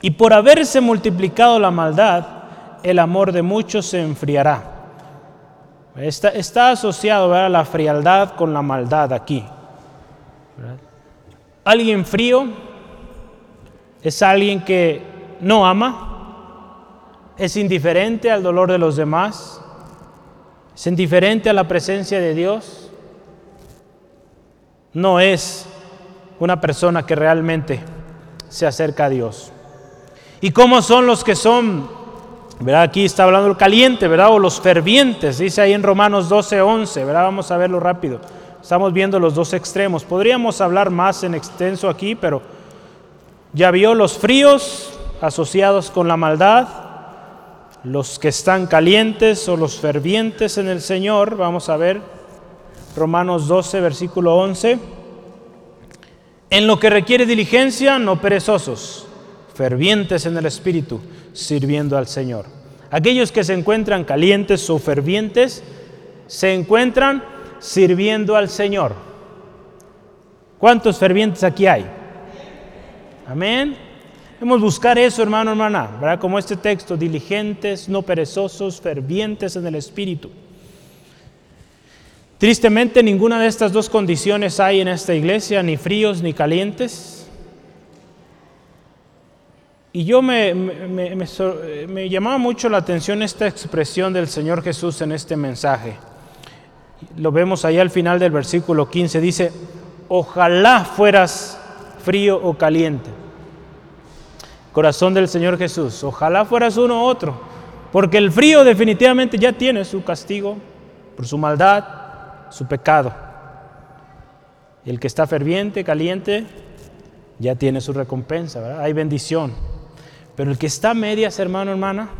y por haberse multiplicado la maldad, el amor de muchos se enfriará. Está, está asociado a la frialdad con la maldad aquí. Alguien frío es alguien que no ama, es indiferente al dolor de los demás, es indiferente a la presencia de Dios no es una persona que realmente se acerca a Dios. ¿Y cómo son los que son? ¿verdad? Aquí está hablando el caliente, ¿verdad? O los fervientes, dice ahí en Romanos 12, 11, ¿verdad? Vamos a verlo rápido. Estamos viendo los dos extremos. Podríamos hablar más en extenso aquí, pero ya vio los fríos asociados con la maldad, los que están calientes o los fervientes en el Señor. Vamos a ver Romanos 12, versículo 11. En lo que requiere diligencia, no perezosos, fervientes en el Espíritu, sirviendo al Señor. Aquellos que se encuentran calientes o fervientes, se encuentran sirviendo al Señor. ¿Cuántos fervientes aquí hay? Amén. Debemos buscar eso, hermano, hermana. Como este texto, diligentes, no perezosos, fervientes en el Espíritu. Tristemente ninguna de estas dos condiciones hay en esta iglesia, ni fríos ni calientes. Y yo me, llamaba mucho la atención esta expresión del Señor Jesús en este mensaje. Lo vemos ahí al final del versículo 15. Dice, ojalá fueras frío o caliente. Corazón del Señor Jesús, ojalá fueras uno u otro, porque el frío definitivamente ya tiene su castigo por su maldad, su pecado. El que está ferviente, caliente, ya tiene su recompensa, ¿verdad? Hay bendición. Pero el que está a medias, hermano, hermana,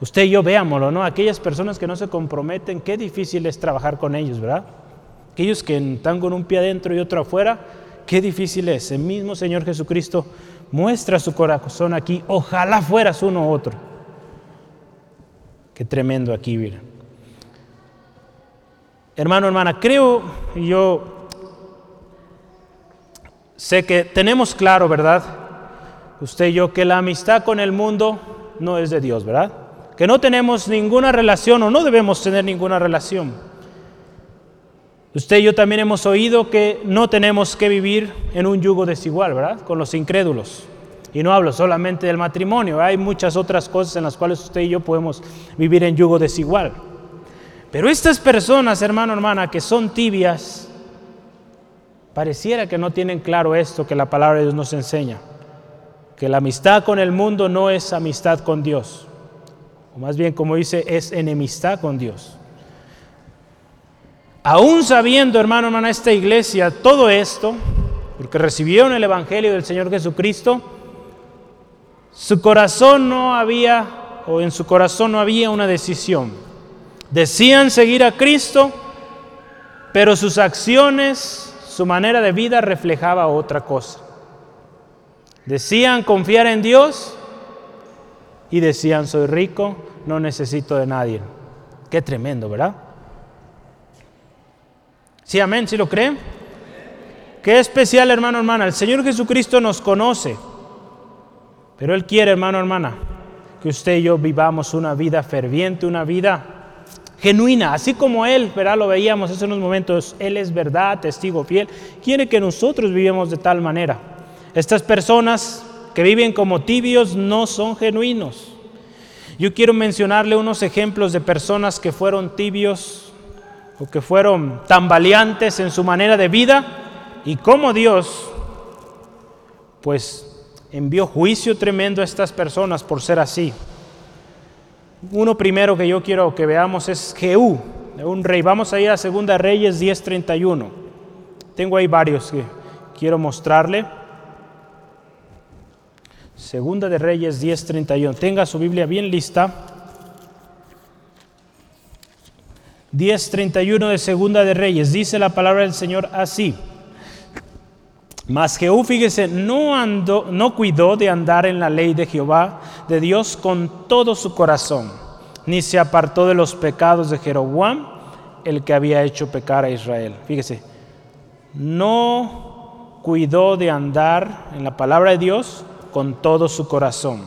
usted y yo veámoslo, ¿no? Aquellas personas que no se comprometen, qué difícil es trabajar con ellos, ¿verdad? Aquellos que están con un pie adentro y otro afuera, qué difícil es. El mismo Señor Jesucristo muestra su corazón aquí. Ojalá fueras uno u otro. Qué tremendo aquí, mira. Hermano, hermana, creo, y yo sé que tenemos claro, ¿verdad? Usted y yo, que la amistad con el mundo no es de Dios, ¿verdad? Que no tenemos ninguna relación o no debemos tener ninguna relación. Usted y yo también hemos oído que no tenemos que vivir en un yugo desigual, ¿verdad? Con los incrédulos. Y no hablo solamente del matrimonio, hay muchas otras cosas en las cuales usted y yo podemos vivir en yugo desigual. Pero estas personas, hermano, hermana, que son tibias, pareciera que no tienen claro esto que la palabra de Dios nos enseña, que la amistad con el mundo no es amistad con Dios, o más bien como dice, es enemistad con Dios. Aún sabiendo, hermano, hermana, esta iglesia todo esto, porque recibieron el Evangelio del Señor Jesucristo, su corazón no había, o en su corazón no había una decisión. Decían seguir a Cristo, pero sus acciones, su manera de vida reflejaba otra cosa. Decían confiar en Dios y decían soy rico, no necesito de nadie. Qué tremendo, ¿verdad? Sí, amén, ¿sí lo creen? Qué especial, hermano, hermana. El Señor Jesucristo nos conoce, pero Él quiere, hermano, hermana, que usted y yo vivamos una vida ferviente, una vida genuina, así como Él, ¿verdad? Lo veíamos hace unos momentos, Él es verdad, testigo fiel, quiere que nosotros vivamos de tal manera. Estas personas que viven como tibios no son genuinos. Yo quiero mencionarle unos ejemplos de personas que fueron tibios o que fueron tambaleantes en su manera de vida y cómo Dios pues envió juicio tremendo a estas personas por ser así. Uno primero que yo quiero que veamos es Jehú, un rey. Vamos a ir a Segunda Reyes 10:31. Tengo ahí varios que quiero mostrarle. Segunda de Reyes 10:31. Tenga su Biblia bien lista. 10:31 de Segunda de Reyes. Dice la palabra del Señor así. Mas Jehú, fíjese, no, andó, no cuidó de andar en la ley de Jehová, de Dios, con todo su corazón, ni se apartó de los pecados de Jeroboam, el que había hecho pecar a Israel. Fíjese, no cuidó de andar en la palabra de Dios con todo su corazón.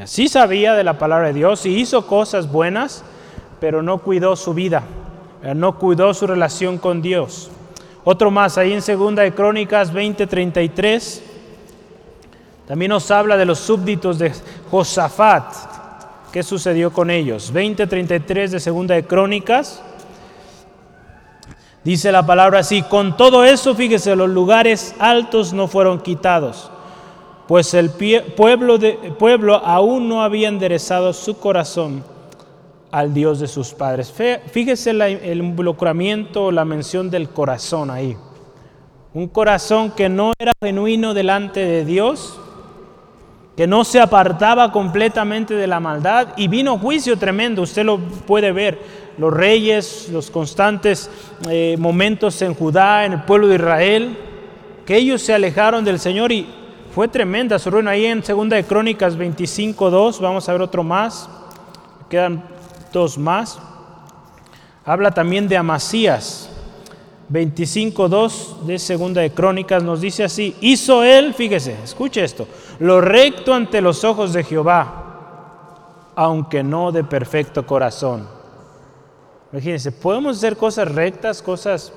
Así sabía de la palabra de Dios y hizo cosas buenas, pero no cuidó su vida, no cuidó su relación con Dios. Otro más, ahí en Segunda de Crónicas 20:33, también nos habla de los súbditos de Josafat. ¿Qué sucedió con ellos? 20:33 de Segunda de Crónicas. Dice la palabra así, con todo eso, fíjese, los lugares altos no fueron quitados, pues el pueblo, de, pueblo aún no había enderezado su corazón al Dios de sus padres. Fíjese el involucramiento, la mención del corazón ahí. Un corazón que no era genuino delante de Dios, que no se apartaba completamente de la maldad y vino juicio tremendo, usted lo puede ver, los reyes, los constantes eh, momentos en Judá, en el pueblo de Israel, que ellos se alejaron del Señor y fue tremenda su ruina. Ahí en 2 de Crónicas 25.2, vamos a ver otro más, quedan dos más. Habla también de Amasías. 25.2 de Segunda de Crónicas nos dice así, hizo él, fíjese, escuche esto, lo recto ante los ojos de Jehová, aunque no de perfecto corazón. Imagínense, podemos hacer cosas rectas, cosas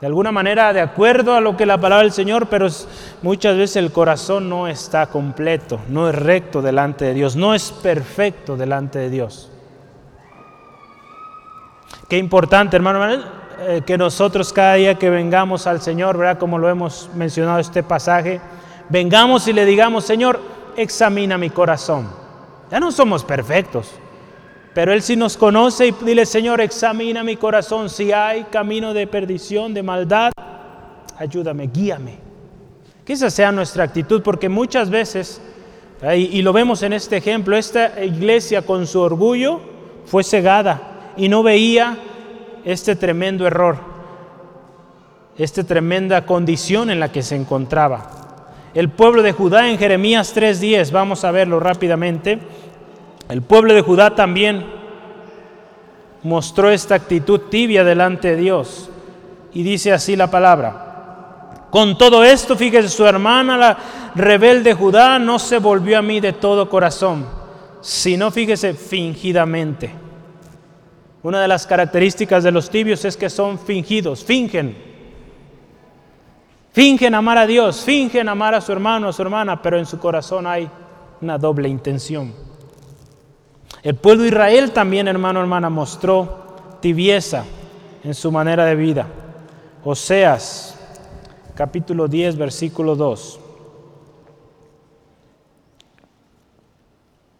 de alguna manera de acuerdo a lo que la palabra del Señor, pero muchas veces el corazón no está completo, no es recto delante de Dios, no es perfecto delante de Dios. Qué importante, hermano, eh, que nosotros cada día que vengamos al Señor, ¿verdad? Como lo hemos mencionado este pasaje, vengamos y le digamos, Señor, examina mi corazón. Ya no somos perfectos, pero Él sí nos conoce y dile, Señor, examina mi corazón. Si hay camino de perdición, de maldad, ayúdame, guíame. Que esa sea nuestra actitud, porque muchas veces, y lo vemos en este ejemplo, esta iglesia con su orgullo fue cegada y no veía este tremendo error, esta tremenda condición en la que se encontraba. El pueblo de Judá en Jeremías 3.10, vamos a verlo rápidamente. El pueblo de Judá también mostró esta actitud tibia delante de Dios. Y dice así la palabra. Con todo esto, fíjese, su hermana, la rebelde Judá, no se volvió a mí de todo corazón, sino, fíjese, fingidamente. Una de las características de los tibios es que son fingidos, fingen. Fingen amar a Dios, fingen amar a su hermano, a su hermana, pero en su corazón hay una doble intención. El pueblo de Israel también, hermano, hermana, mostró tibieza en su manera de vida. Oseas, capítulo 10, versículo 2.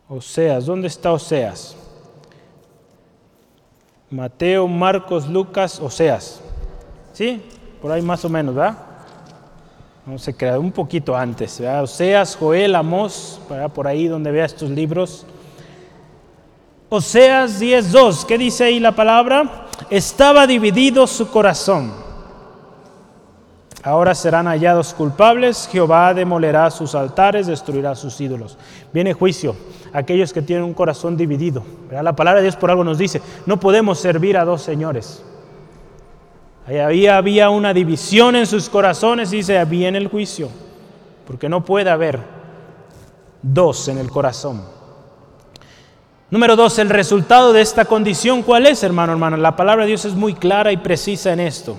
Oseas, ¿dónde está Oseas? Mateo, Marcos, Lucas, Oseas. ¿Sí? Por ahí más o menos, ¿verdad? No se crea, un poquito antes, ¿verdad? Oseas, Joel, Amós, por ahí donde vea estos libros. Oseas 10.2, ¿qué dice ahí la palabra? Estaba dividido su corazón. Ahora serán hallados culpables, Jehová demolerá sus altares, destruirá sus ídolos. Viene juicio aquellos que tienen un corazón dividido. La palabra de Dios por algo nos dice, no podemos servir a dos señores. Ahí había una división en sus corazones y dice, viene el juicio, porque no puede haber dos en el corazón. Número dos, el resultado de esta condición, ¿cuál es, hermano, hermano? La palabra de Dios es muy clara y precisa en esto.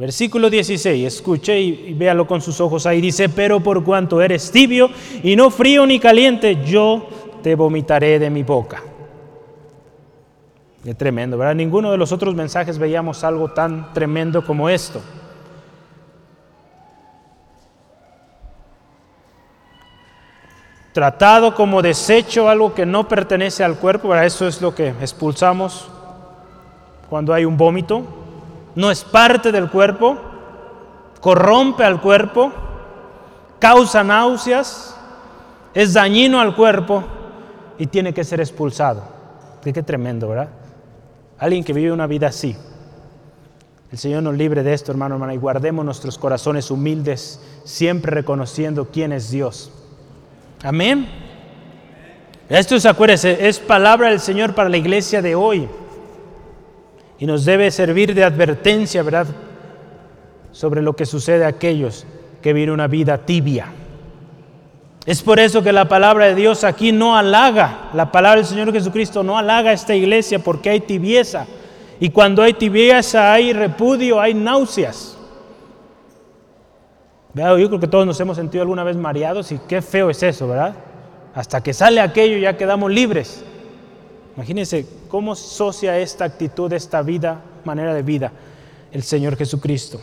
Versículo 16, escuche y, véalo con sus ojos ahí. Dice, pero por cuanto eres tibio y no frío ni caliente, yo te vomitaré de mi boca. Qué tremendo, ¿verdad? Ninguno de los otros mensajes veíamos algo tan tremendo como esto. tratado como desecho, algo que no pertenece al cuerpo, para eso es lo que expulsamos cuando hay un vómito, no es parte del cuerpo, corrompe al cuerpo, causa náuseas, es dañino al cuerpo y tiene que ser expulsado. Qué, tremendo, ¿verdad? Alguien que vive una vida así. El Señor nos libre de esto, hermano, hermana, y guardemos nuestros corazones humildes, siempre reconociendo quién es Dios Amén. Esto es, acuérdese, es palabra del Señor para la iglesia de hoy. Y nos debe servir de advertencia, ¿verdad? Sobre lo que sucede a aquellos que viven una vida tibia. Es por eso que la palabra de Dios aquí no halaga, la palabra del Señor Jesucristo no halaga a esta iglesia porque hay tibieza. Y cuando hay tibieza hay repudio, hay náuseas. Yo creo que todos nos hemos sentido alguna vez mareados y qué feo es eso, ¿verdad? Hasta que sale aquello ya quedamos libres. Imagínense cómo socia esta actitud, esta vida, manera de vida, el Señor Jesucristo.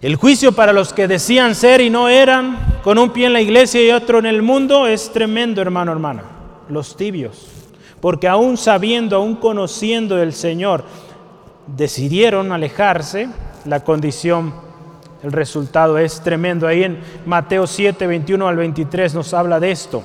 El juicio para los que decían ser y no eran, con un pie en la iglesia y otro en el mundo, es tremendo, hermano, hermana. Los tibios. Porque aún sabiendo, aún conociendo del Señor, decidieron alejarse, la condición el resultado es tremendo. Ahí en Mateo 7, 21 al 23 nos habla de esto.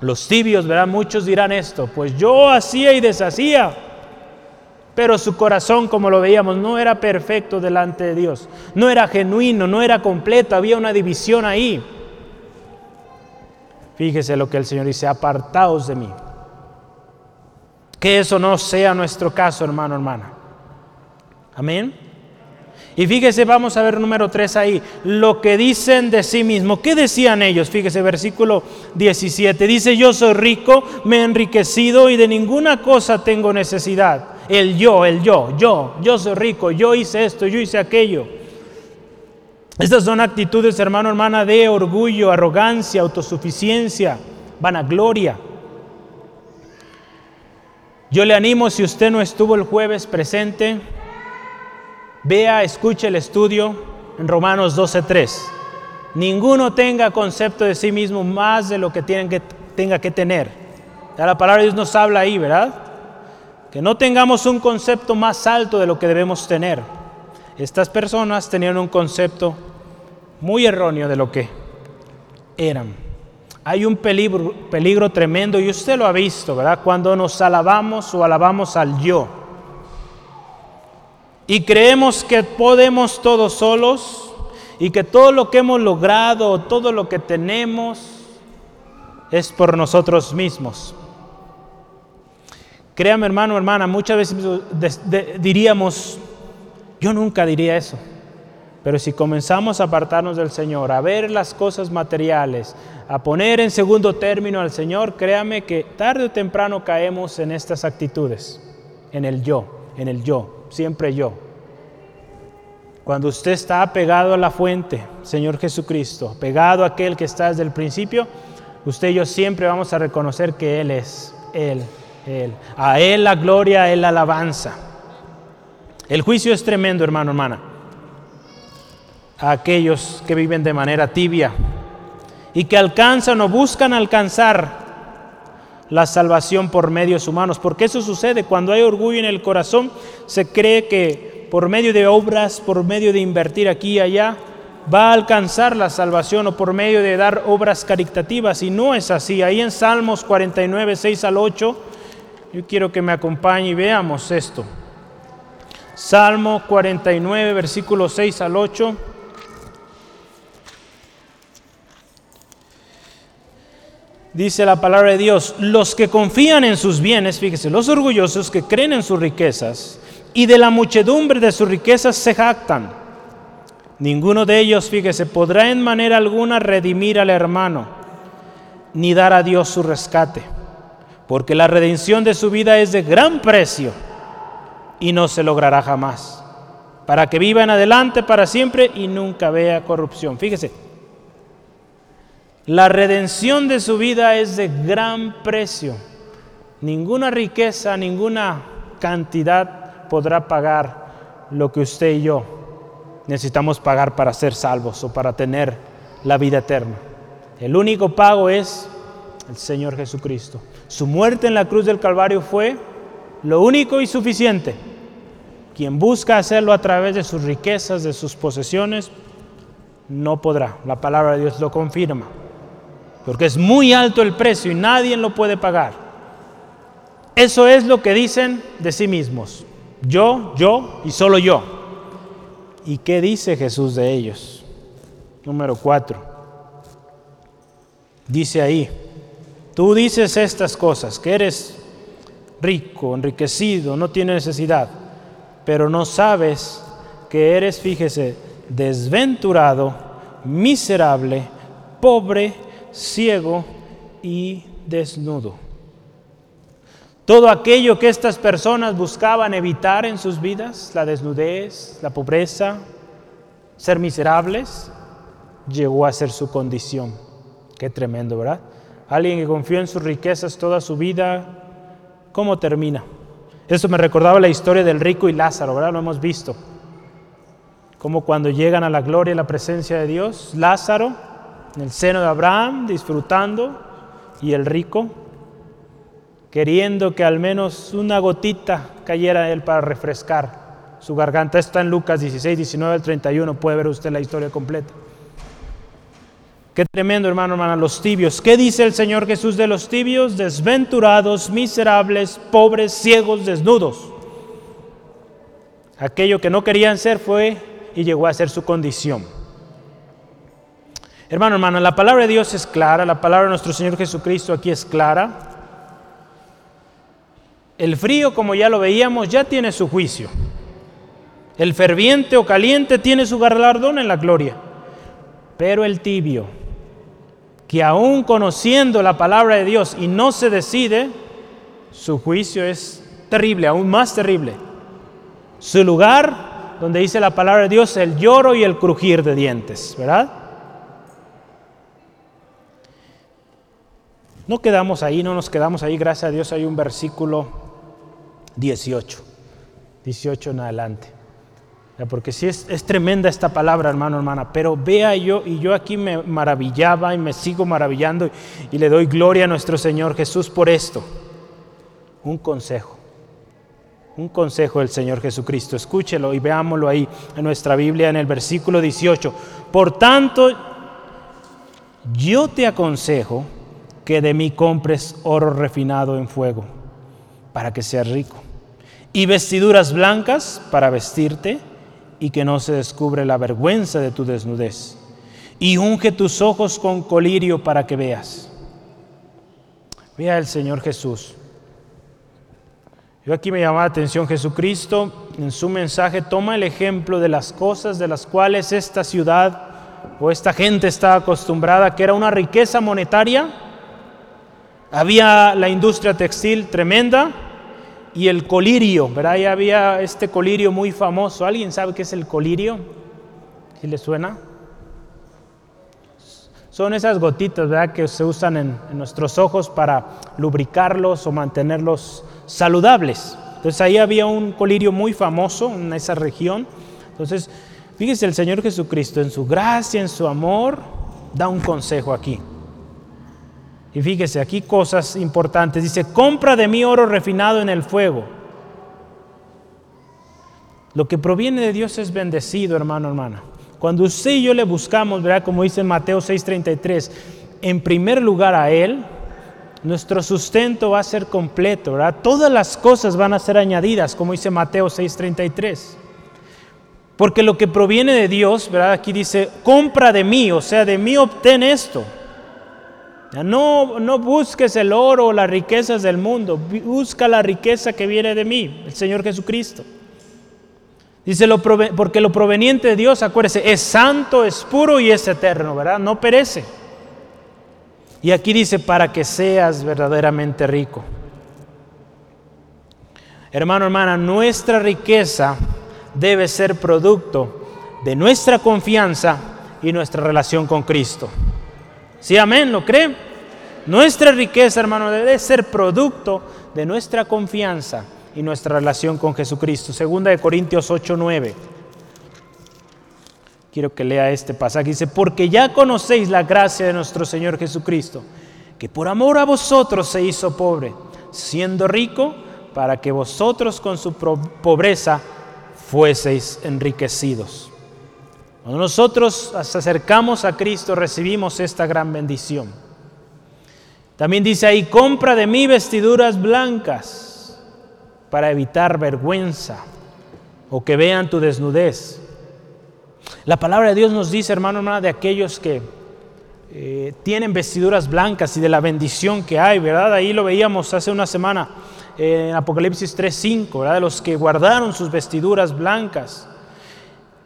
Los tibios, verán, muchos dirán esto, pues yo hacía y deshacía. pero su corazón, como lo veíamos, no era perfecto delante de Dios, no era genuino, no era completo, había una división ahí. Fíjese lo que el Señor dice, apartaos de mí. Que eso no sea nuestro caso, hermano, hermana. Amén. Y fíjese, vamos a ver número 3 ahí, lo que dicen de sí mismo. ¿Qué decían ellos? Fíjese, versículo 17. Dice, yo soy rico, me he enriquecido y de ninguna cosa tengo necesidad. El yo, el yo, yo, yo soy rico, yo hice esto, yo hice aquello. Estas son actitudes, hermano, hermana, de orgullo, arrogancia, autosuficiencia, vanagloria. Yo le animo, si usted no estuvo el jueves presente, Vea, escuche el estudio en Romanos 12.3. Ninguno tenga concepto de sí mismo más de lo que, que tenga que tener. Ya la palabra de Dios nos habla ahí, ¿verdad? Que no tengamos un concepto más alto de lo que debemos tener. Estas personas tenían un concepto muy erróneo de lo que eran. Hay un peligro, peligro tremendo y usted lo ha visto, ¿verdad? Cuando nos alabamos o alabamos al yo y creemos que podemos todos solos y que todo lo que hemos logrado, todo lo que tenemos, es por nosotros mismos. Créame hermano, hermana, muchas veces diríamos, yo nunca diría eso. Pero si comenzamos a apartarnos del Señor, a ver las cosas materiales, a poner en segundo término al Señor, créame que tarde o temprano caemos en estas actitudes, en el yo, en el yo siempre yo. Cuando usted está pegado a la fuente, Señor Jesucristo, pegado a aquel que está desde el principio, usted y yo siempre vamos a reconocer que Él es, Él, Él. A Él la gloria, a Él la alabanza. El juicio es tremendo, hermano, hermana. A aquellos que viven de manera tibia y que alcanzan o buscan alcanzar la salvación por medios humanos, porque eso sucede cuando hay orgullo en el corazón, se cree que por medio de obras, por medio de invertir aquí y allá, va a alcanzar la salvación o por medio de dar obras caritativas, y no es así. Ahí en Salmos 49, 6 al 8, yo quiero que me acompañe y veamos esto. Salmo 49, versículos 6 al 8. Dice la palabra de Dios, los que confían en sus bienes, fíjese, los orgullosos que creen en sus riquezas y de la muchedumbre de sus riquezas se jactan. Ninguno de ellos, fíjese, podrá en manera alguna redimir al hermano, ni dar a Dios su rescate, porque la redención de su vida es de gran precio y no se logrará jamás, para que viva en adelante para siempre y nunca vea corrupción. Fíjese, la redención de su vida es de gran precio. Ninguna riqueza, ninguna cantidad podrá pagar lo que usted y yo necesitamos pagar para ser salvos o para tener la vida eterna. El único pago es el Señor Jesucristo. Su muerte en la cruz del Calvario fue lo único y suficiente. Quien busca hacerlo a través de sus riquezas, de sus posesiones, no podrá. La palabra de Dios lo confirma porque es muy alto el precio y nadie lo puede pagar. Eso es lo que dicen de sí mismos. Yo, yo y solo yo. ¿Y qué dice Jesús de ellos? Número cuatro. Dice ahí, tú dices estas cosas, que eres rico, enriquecido, no tienes necesidad, pero no sabes que eres, fíjese, desventurado, miserable, pobre ciego y desnudo. Todo aquello que estas personas buscaban evitar en sus vidas, la desnudez, la pobreza, ser miserables, llegó a ser su condición. Qué tremendo, ¿verdad? Alguien que confió en sus riquezas toda su vida, ¿cómo termina? Eso me recordaba la historia del rico y Lázaro, ¿verdad? Lo hemos visto. Como cuando llegan a la gloria y la presencia de Dios, Lázaro en el seno de Abraham, disfrutando, y el rico, queriendo que al menos una gotita cayera a él para refrescar su garganta. Está en Lucas 16, 19 al 31, puede ver usted la historia completa. Qué tremendo, hermano, hermana, los tibios. ¿Qué dice el Señor Jesús de los tibios? Desventurados, miserables, pobres, ciegos, desnudos. Aquello que no querían ser fue y llegó a ser su condición. Hermano, hermano, la palabra de Dios es clara, la palabra de nuestro Señor Jesucristo aquí es clara. El frío, como ya lo veíamos, ya tiene su juicio. El ferviente o caliente tiene su galardón en la gloria. Pero el tibio, que aún conociendo la palabra de Dios y no se decide, su juicio es terrible, aún más terrible. Su lugar, donde dice la palabra de Dios, el lloro y el crujir de dientes, ¿verdad? No quedamos ahí, no nos quedamos ahí, gracias a Dios hay un versículo 18, 18 en adelante. Porque sí es, tremenda esta palabra, hermano, hermana, pero vea yo, y yo aquí me maravillaba y me sigo maravillando y, y le doy gloria a nuestro Señor Jesús por esto. Un consejo, un consejo del Señor Jesucristo. Escúchelo y veámoslo ahí en nuestra Biblia en el versículo 18. Por tanto, yo te aconsejo que de mí compres oro refinado en fuego, para que seas rico, y vestiduras blancas para vestirte y que no se descubre la vergüenza de tu desnudez. Y unge tus ojos con colirio para que veas. Vea el Señor Jesús. Yo aquí me llamaba la atención Jesucristo en su mensaje toma el ejemplo de las cosas de las cuales esta ciudad o esta gente estaba acostumbrada, que era una riqueza monetaria. Había la industria textil tremenda, y el colirio, ¿verdad? Ahí había este colirio muy famoso. ¿Alguien sabe qué es el colirio? ¿Si le suena? Son esas gotitas, ¿verdad? Que se usan en, nuestros ojos para lubricarlos o mantenerlos saludables. Entonces ahí había un colirio muy famoso en esa región. Entonces, fíjese el Señor Jesucristo en su gracia, en su amor, da un consejo aquí. Y fíjese, aquí cosas importantes. Dice, compra de mí oro refinado en el fuego. Lo que proviene de Dios es bendecido, hermano, hermana. Cuando usted y yo le buscamos, ¿verdad? Como dice en Mateo 6:33, en primer lugar a Él, nuestro sustento va a ser completo, ¿verdad? Todas las cosas van a ser añadidas, como dice Mateo 6:33. Porque lo que proviene de Dios, ¿verdad? Aquí dice, compra de mí, o sea, de mí obtén esto. No, no busques el oro o las riquezas del mundo, busca la riqueza que viene de mí, el Señor Jesucristo. Dice, lo porque lo proveniente de Dios, acuérdese, es santo, es puro y es eterno, ¿verdad? No perece. Y aquí dice, para que seas verdaderamente rico. Hermano, hermana, nuestra riqueza debe ser producto de nuestra confianza y nuestra relación con Cristo. Sí, amén, ¿lo creen? Nuestra riqueza, hermano, debe ser producto de nuestra confianza y nuestra relación con Jesucristo. Segunda de Corintios 8, 9. Quiero que lea este pasaje. Dice, porque ya conocéis la gracia de nuestro Señor Jesucristo, que por amor a vosotros se hizo pobre, siendo rico, para que vosotros con su pobreza fueseis enriquecidos. Cuando nosotros nos acercamos a Cristo recibimos esta gran bendición. También dice ahí, compra de mí vestiduras blancas para evitar vergüenza o que vean tu desnudez. La palabra de Dios nos dice, hermano, hermana, de aquellos que eh, tienen vestiduras blancas y de la bendición que hay, ¿verdad? Ahí lo veíamos hace una semana en Apocalipsis 3.5, ¿verdad? De los que guardaron sus vestiduras blancas.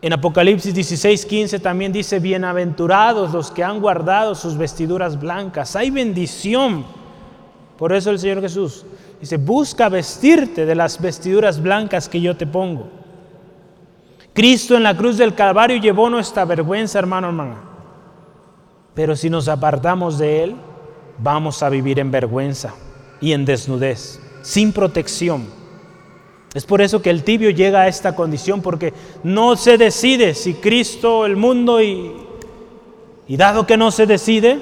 En Apocalipsis 16, 15 también dice, bienaventurados los que han guardado sus vestiduras blancas. Hay bendición. Por eso el Señor Jesús dice, busca vestirte de las vestiduras blancas que yo te pongo. Cristo en la cruz del Calvario llevó nuestra vergüenza, hermano, hermana. Pero si nos apartamos de Él, vamos a vivir en vergüenza y en desnudez, sin protección. Es por eso que el tibio llega a esta condición, porque no se decide si Cristo, el mundo, y, y dado que no se decide,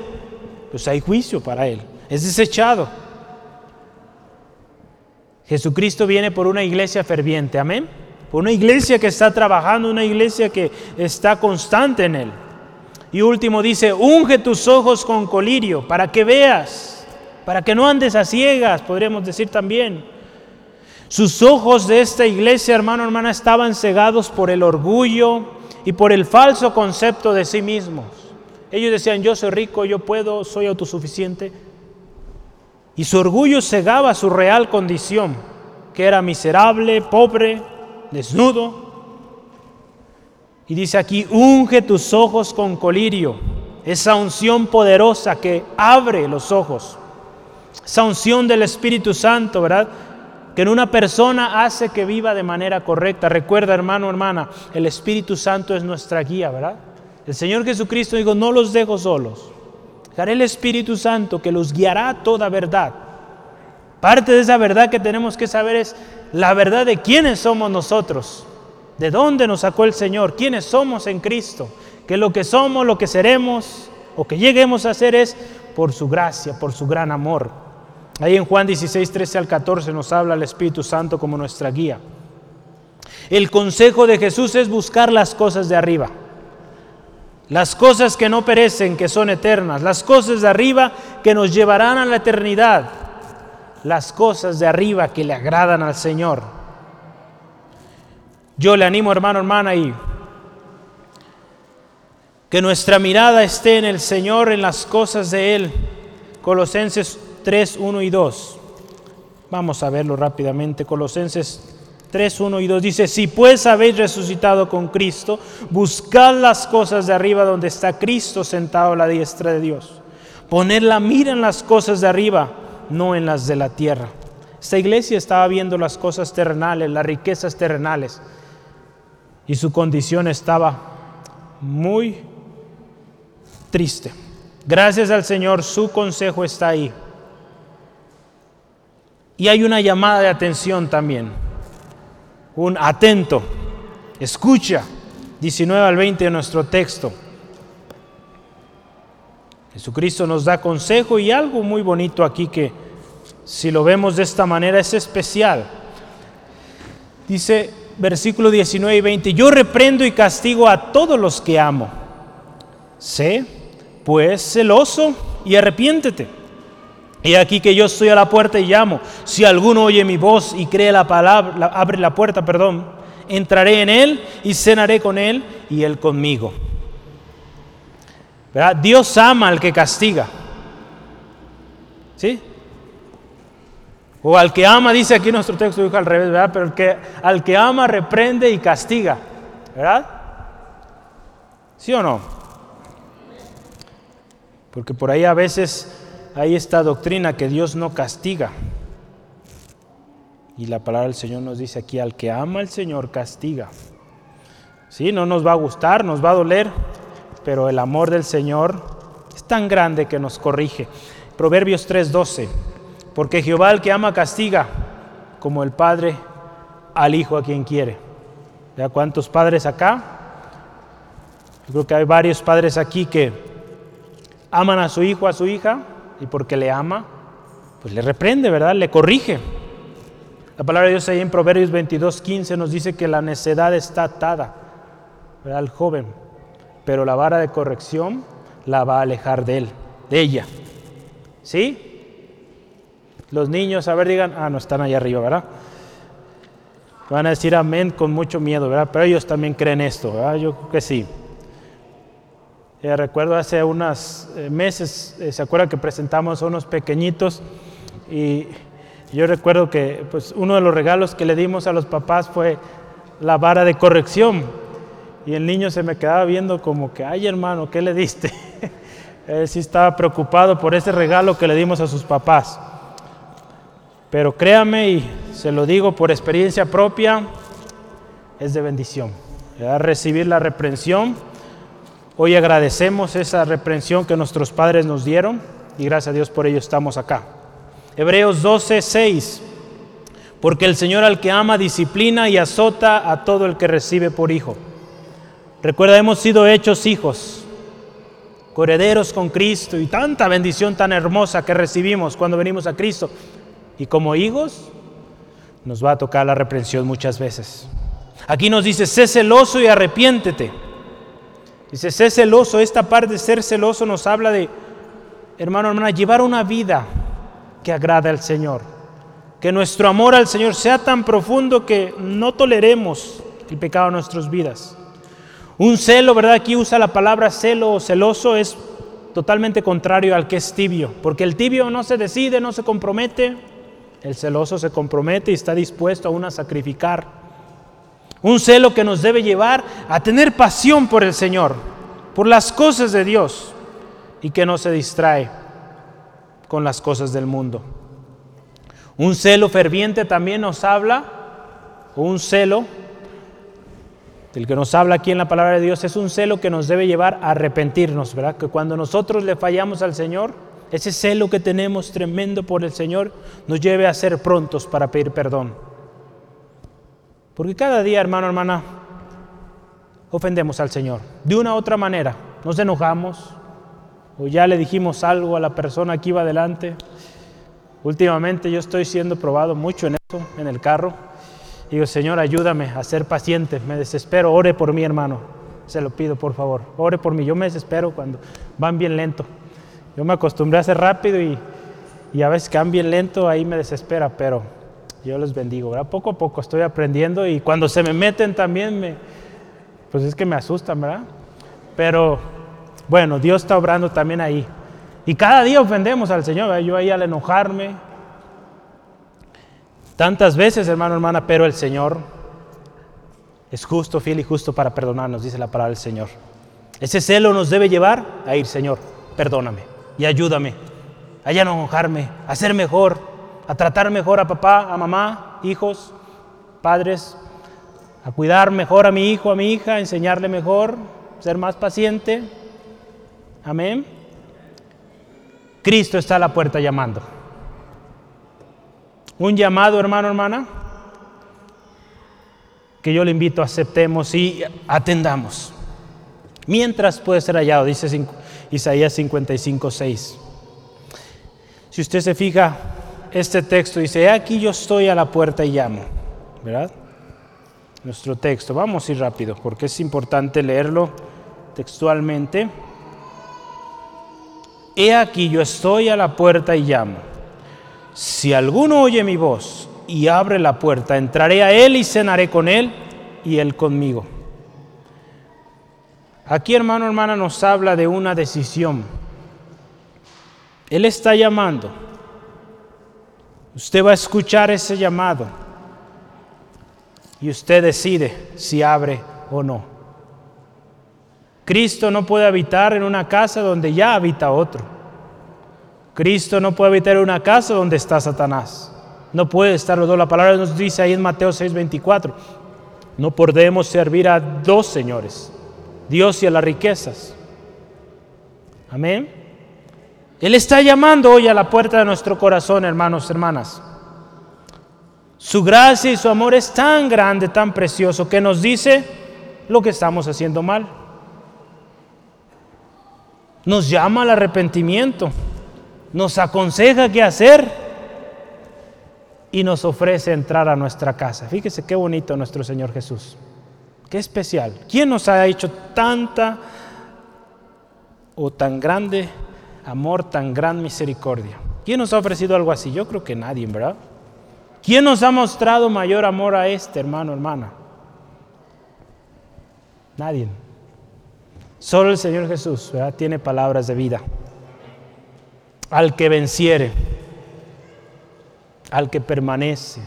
pues hay juicio para él, es desechado. Jesucristo viene por una iglesia ferviente, amén. Por una iglesia que está trabajando, una iglesia que está constante en él. Y último dice, unge tus ojos con colirio para que veas, para que no andes a ciegas, podríamos decir también Sus ojos de esta iglesia, hermano, hermana, estaban cegados por el orgullo y por el falso concepto de sí mismos. Ellos decían, yo soy rico, yo puedo, soy autosuficiente. Y su orgullo cegaba su real condición, que era miserable, pobre, desnudo. Y dice aquí, unge tus ojos con colirio, esa unción poderosa que abre los ojos, esa unción del Espíritu Santo, ¿verdad? Que en una persona hace que viva de manera correcta. Recuerda, hermano, hermana, el Espíritu Santo es nuestra guía, ¿verdad? El Señor Jesucristo dijo, no los dejo solos. Dejaré el Espíritu Santo que los guiará a toda verdad. Parte de esa verdad que tenemos que saber es la verdad de quiénes somos nosotros, de dónde nos sacó el Señor, quiénes somos en Cristo, que lo que somos, lo que seremos o que lleguemos a ser es por su gracia, por su gran amor. Ahí en Juan 16, 13 al 14 nos habla el Espíritu Santo como nuestra guía. El consejo de Jesús es buscar las cosas de arriba las cosas que no perecen, que son eternas, las cosas de arriba que nos llevarán a la eternidad, las cosas de arriba que le agradan al Señor. Yo le animo, hermano, hermana, y que nuestra mirada esté en el Señor, en las cosas de Él. Colosenses 3, 1 y 2. Vamos a verlo rápidamente. Colosenses 3, 1 y 2 dice, si pues habéis resucitado con Cristo, buscad las cosas de arriba donde está Cristo sentado a la diestra de Dios. Poned la mira en las cosas de arriba, no en las de la tierra. Esta iglesia estaba viendo las cosas terrenales, las riquezas terrenales, y su condición estaba muy triste. Gracias al Señor, su consejo está ahí. Y hay una llamada de atención también un atento, escucha, 19 al 20 de nuestro texto. Jesucristo nos da consejo y algo muy bonito aquí que si lo vemos de esta manera es especial. Dice versículo 19 y 20, yo reprendo y castigo a todos los que amo. Sé, pues, celoso y arrepiéntete. Y aquí que yo estoy a la puerta y llamo. Si alguno oye mi voz y cree la palabra, abre la puerta, perdón, entraré en él y cenaré con él y él conmigo. ¿Verdad? Dios ama al que castiga. ¿Sí? O al que ama, dice aquí nuestro texto, dijo al revés, ¿verdad? Pero que, al que ama reprende y castiga. ¿Verdad? ¿Sí o no? Porque por ahí a veces hay esta doctrina que Dios no castiga. Y la palabra del Señor nos dice aquí, al que ama al Señor castiga. Sí, no nos va a gustar, nos va a doler, pero el amor del Señor es tan grande que nos corrige. Proverbios 3:12, porque Jehová al que ama castiga, como el Padre al Hijo a quien quiere. ¿Ya cuántos padres acá? Yo creo que hay varios padres aquí que aman a su hijo, a su hija, y porque le ama, pues le reprende, ¿verdad? Le corrige. La palabra de Dios ahí en Proverbios 22, 15 nos dice que la necedad está atada al joven, pero la vara de corrección la va a alejar de él, de ella. ¿Sí? Los niños, a ver, digan, ah, no están allá arriba, ¿verdad? Van a decir amén con mucho miedo, ¿verdad? Pero ellos también creen esto, ¿verdad? Yo creo que sí. Eh, recuerdo hace unos eh, meses, eh, se acuerda que presentamos a unos pequeñitos y yo recuerdo que pues, uno de los regalos que le dimos a los papás fue la vara de corrección. Y el niño se me quedaba viendo como que, ay hermano, ¿qué le diste? Él sí estaba preocupado por ese regalo que le dimos a sus papás. Pero créame y se lo digo por experiencia propia, es de bendición. Recibir la reprensión Hoy agradecemos esa reprensión que nuestros padres nos dieron y gracias a Dios por ello estamos acá. Hebreos 12, 6. Porque el Señor al que ama disciplina y azota a todo el que recibe por hijo. Recuerda, hemos sido hechos hijos, correderos con Cristo y tanta bendición tan hermosa que recibimos cuando venimos a Cristo. Y como hijos nos va a tocar la reprensión muchas veces. Aquí nos dice, sé celoso y arrepiéntete. Dice, sé celoso. Esta parte de ser celoso nos habla de, hermano, hermana, llevar una vida que agrada al Señor. Que nuestro amor al Señor sea tan profundo que no toleremos el pecado en nuestras vidas. Un celo, ¿verdad? Aquí usa la palabra celo o celoso, es totalmente contrario al que es tibio, porque el tibio no se decide, no se compromete, el celoso se compromete y está dispuesto aún a sacrificar. Un celo que nos debe llevar a tener pasión por el Señor, por las cosas de Dios y que no se distrae con las cosas del mundo. Un celo ferviente también nos habla, o un celo el que nos habla aquí en la palabra de Dios es un celo que nos debe llevar a arrepentirnos, ¿verdad? Que cuando nosotros le fallamos al Señor, ese celo que tenemos tremendo por el Señor nos lleve a ser prontos para pedir perdón. Porque cada día, hermano, hermana, ofendemos al Señor. De una u otra manera, nos enojamos o ya le dijimos algo a la persona que iba adelante. Últimamente yo estoy siendo probado mucho en eso, en el carro Digo, Señor, ayúdame a ser paciente, me desespero, ore por mí, hermano. Se lo pido, por favor, ore por mí. Yo me desespero cuando van bien lento. Yo me acostumbré a ser rápido y, y a veces que van bien lento, ahí me desespera, pero yo les bendigo, ¿verdad? Poco a poco estoy aprendiendo y cuando se me meten también, me, pues es que me asustan, ¿verdad? Pero bueno, Dios está obrando también ahí. Y cada día ofendemos al Señor, yo ahí al enojarme, Tantas veces, hermano, hermana, pero el Señor es justo, fiel y justo para perdonarnos, dice la palabra del Señor. Ese celo nos debe llevar a ir, Señor, perdóname y ayúdame a no enojarme, a ser mejor, a tratar mejor a papá, a mamá, hijos, padres, a cuidar mejor a mi hijo, a mi hija, a enseñarle mejor, ser más paciente. Amén. Cristo está a la puerta llamando un llamado, hermano, hermana, que yo le invito, aceptemos y atendamos. Mientras puede ser hallado, dice Isaías 55, 6. Si usted se fija, este texto dice, aquí yo estoy a la puerta y llamo, ¿verdad? Nuestro texto, vamos a ir rápido, porque es importante leerlo textualmente. He aquí yo estoy a la puerta y llamo. Si alguno oye mi voz y abre la puerta, entraré a él y cenaré con él y él conmigo. Aquí, hermano, hermana, nos habla de una decisión. Él está llamando. Usted va a escuchar ese llamado y usted decide si abre o no. Cristo no puede habitar en una casa donde ya habita otro. Cristo no puede habitar en una casa donde está Satanás. No puede estar los dos. La palabra nos dice ahí en Mateo 6:24, no podemos servir a dos señores, Dios y a las riquezas. Amén. Él está llamando hoy a la puerta de nuestro corazón, hermanos, hermanas. Su gracia y su amor es tan grande, tan precioso, que nos dice lo que estamos haciendo mal. Nos llama al arrepentimiento nos aconseja qué hacer y nos ofrece entrar a nuestra casa. Fíjese qué bonito nuestro Señor Jesús. Qué especial. ¿Quién nos ha hecho tanta o tan grande amor, tan gran misericordia? ¿Quién nos ha ofrecido algo así? Yo creo que nadie, ¿verdad? ¿Quién nos ha mostrado mayor amor a este hermano, hermana? Nadie. Solo el Señor Jesús ¿verdad? tiene palabras de vida al que venciere, al que permanece,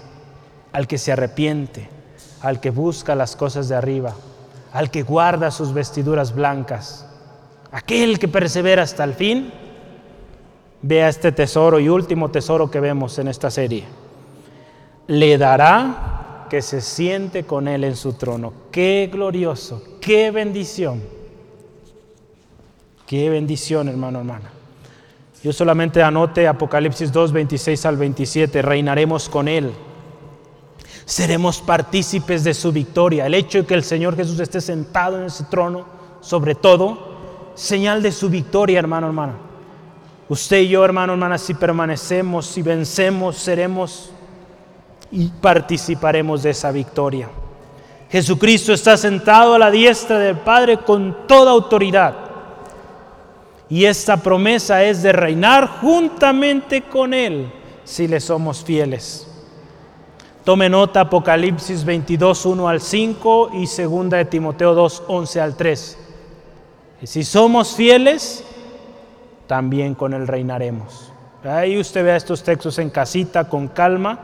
al que se arrepiente, al que busca las cosas de arriba, al que guarda sus vestiduras blancas, aquel que persevera hasta el fin, vea este tesoro y último tesoro que vemos en esta serie. Le dará que se siente con él en su trono. Qué glorioso, qué bendición. Qué bendición, hermano, hermana. Yo solamente anote Apocalipsis 2, 26 al 27, reinaremos con Él. Seremos partícipes de su victoria. El hecho de que el Señor Jesús esté sentado en ese trono, sobre todo, señal de su victoria, hermano, hermana. Usted y yo, hermano, hermana, si permanecemos, si vencemos, seremos y participaremos de esa victoria. Jesucristo está sentado a la diestra del Padre con toda autoridad y esta promesa es de reinar juntamente con Él si le somos fieles. Tome nota Apocalipsis 22, 1 al 5 y 2 de Timoteo 2, 11 al 3. Y si somos fieles, también con él reinaremos. Ahí usted vea estos textos en casita con calma.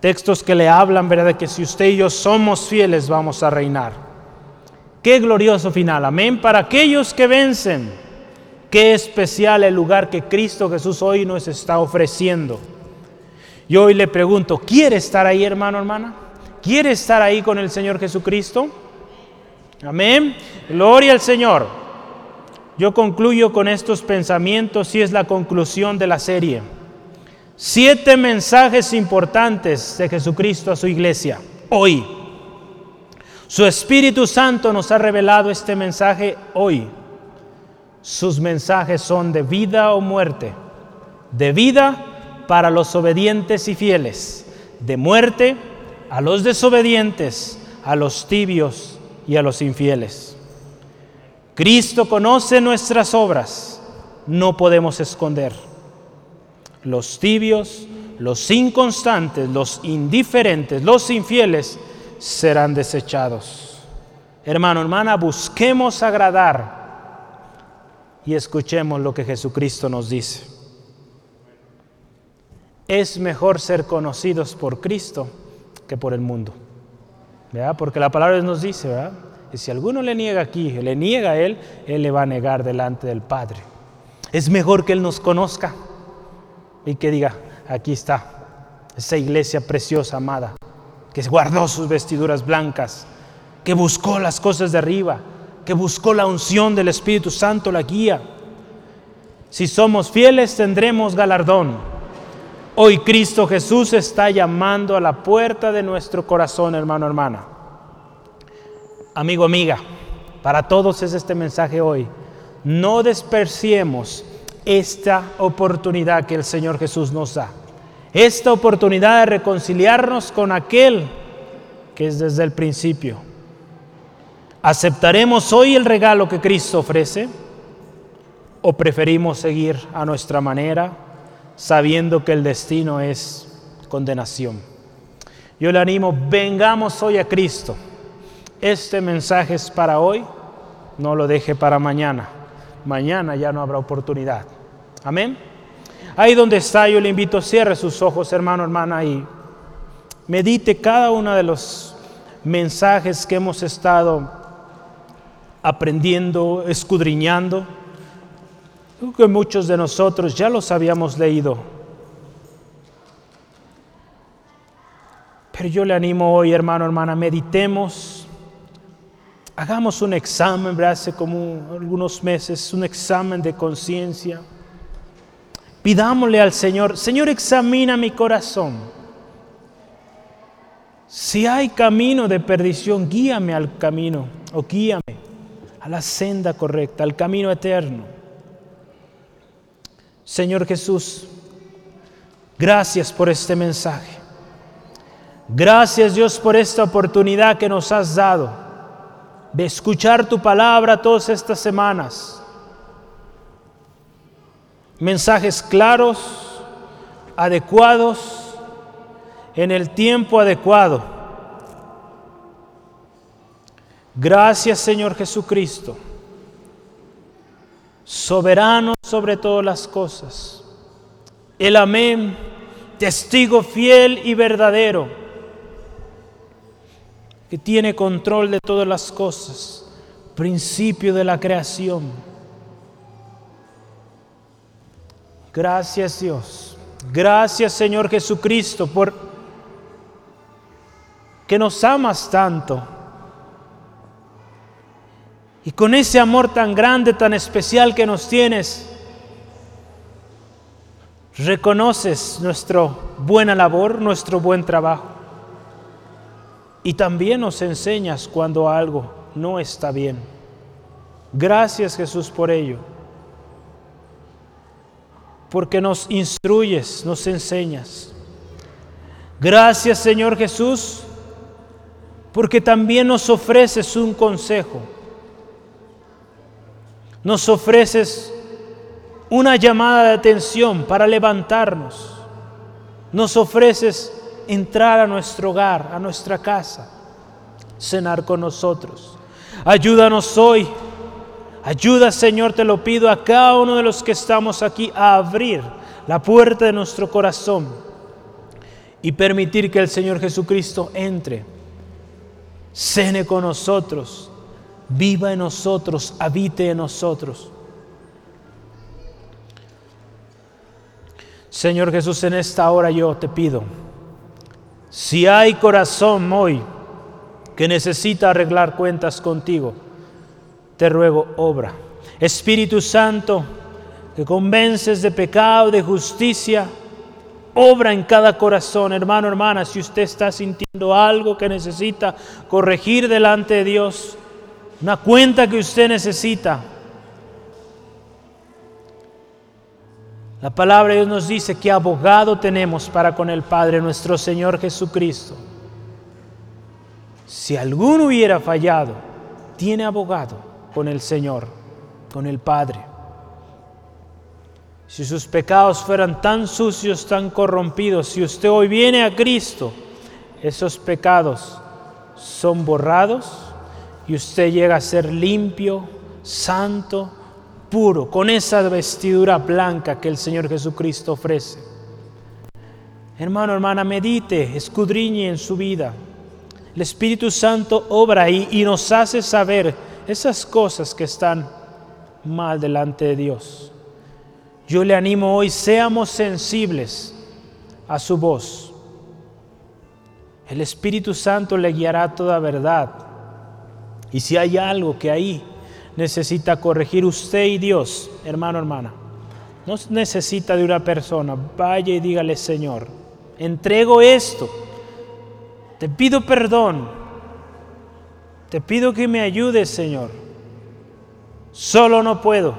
Textos que le hablan, ¿verdad? De que si usted y yo somos fieles, vamos a reinar. Qué glorioso final. Amén. Para aquellos que vencen, qué especial el lugar que Cristo Jesús hoy nos está ofreciendo. Yo hoy le pregunto, ¿quiere estar ahí, hermano, hermana? ¿Quiere estar ahí con el Señor Jesucristo? Amén. Gloria al Señor. Yo concluyo con estos pensamientos y es la conclusión de la serie. Siete mensajes importantes de Jesucristo a su iglesia hoy. Su Espíritu Santo nos ha revelado este mensaje hoy. Sus mensajes son de vida o muerte. De vida para los obedientes y fieles. De muerte a los desobedientes, a los tibios y a los infieles. Cristo conoce nuestras obras, no podemos esconder. Los tibios, los inconstantes, los indiferentes, los infieles serán desechados. Hermano, hermana, busquemos agradar y escuchemos lo que Jesucristo nos dice. Es mejor ser conocidos por Cristo que por el mundo. ¿verdad? Porque la palabra nos dice, ¿verdad? Si alguno le niega aquí, le niega a Él, Él le va a negar delante del Padre. Es mejor que Él nos conozca y que diga, aquí está, esa iglesia preciosa, amada, que guardó sus vestiduras blancas, que buscó las cosas de arriba, que buscó la unción del Espíritu Santo, la guía. Si somos fieles tendremos galardón. Hoy Cristo Jesús está llamando a la puerta de nuestro corazón, hermano, hermana amigo, amiga, para todos es este mensaje hoy. No despreciemos esta oportunidad que el Señor Jesús nos da. Esta oportunidad de reconciliarnos con aquel que es desde el principio. ¿Aceptaremos hoy el regalo que Cristo ofrece? ¿O preferimos seguir a nuestra manera sabiendo que el destino es condenación? Yo le animo, vengamos hoy a Cristo este mensaje es para hoy, no lo deje para mañana. Mañana ya no habrá oportunidad. Amén. Ahí donde está, yo le invito, cierre sus ojos, hermano, hermana, y medite cada uno de los mensajes que hemos estado aprendiendo, escudriñando. Creo que muchos de nosotros ya los habíamos leído. Pero yo le animo hoy, hermano, hermana, meditemos hagamos un examen, hace como algunos meses, un examen de conciencia. Pidámosle al Señor, Señor, examina mi corazón. Si hay camino de perdición, guíame al camino o guíame a la senda correcta, al camino eterno. Señor Jesús, gracias por este mensaje. Gracias Dios por esta oportunidad que nos has dado de escuchar tu palabra todas estas semanas. Mensajes claros, adecuados, en el tiempo adecuado. Gracias Señor Jesucristo, soberano sobre todas las cosas. El amén, testigo fiel y verdadero que tiene control de todas las cosas, principio de la creación. Gracias Dios. Gracias Señor Jesucristo por que nos amas tanto. Y con ese amor tan grande, tan especial que nos tienes, reconoces nuestra buena labor, nuestro buen trabajo. Y también nos enseñas cuando algo no está bien. Gracias Jesús por ello. Porque nos instruyes, nos enseñas. Gracias Señor Jesús, porque también nos ofreces un consejo. Nos ofreces una llamada de atención para levantarnos. Nos ofreces entrar a nuestro hogar, a nuestra casa, cenar con nosotros. Ayúdanos hoy. Ayuda, Señor, te lo pido a cada uno de los que estamos aquí a abrir la puerta de nuestro corazón y permitir que el Señor Jesucristo entre, cene con nosotros, viva en nosotros, habite en nosotros. Señor Jesús, en esta hora yo te pido, si hay corazón hoy que necesita arreglar cuentas contigo, te ruego, obra. Espíritu Santo, que convences de pecado, de justicia, obra en cada corazón, hermano, hermana, si usted está sintiendo algo que necesita corregir delante de Dios, una cuenta que usted necesita, La palabra de Dios nos dice que abogado tenemos para con el Padre nuestro Señor Jesucristo. Si alguno hubiera fallado, tiene abogado con el Señor, con el Padre. Si sus pecados fueran tan sucios, tan corrompidos, si usted hoy viene a Cristo, esos pecados son borrados y usted llega a ser limpio, santo, puro, con esa vestidura blanca que el Señor Jesucristo ofrece. Hermano, hermana, medite, escudriñe en su vida. El Espíritu Santo obra ahí y nos hace saber esas cosas que están mal delante de Dios. Yo le animo hoy, seamos sensibles a su voz. El Espíritu Santo le guiará toda verdad. Y si hay algo que ahí necesita corregir usted y Dios, hermano, hermana. No necesita de una persona. Vaya y dígale, Señor, entrego esto. Te pido perdón. Te pido que me ayudes, Señor. Solo no puedo,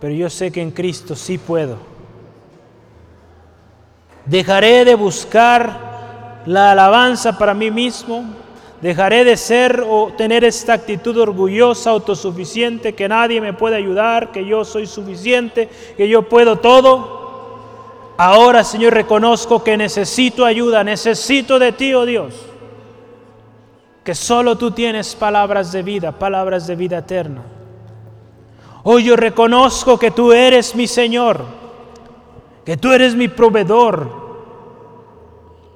pero yo sé que en Cristo sí puedo. Dejaré de buscar la alabanza para mí mismo, Dejaré de ser o tener esta actitud orgullosa, autosuficiente, que nadie me puede ayudar, que yo soy suficiente, que yo puedo todo. Ahora, Señor, reconozco que necesito ayuda, necesito de ti, oh Dios. Que solo tú tienes palabras de vida, palabras de vida eterna. Hoy yo reconozco que tú eres mi Señor, que tú eres mi proveedor,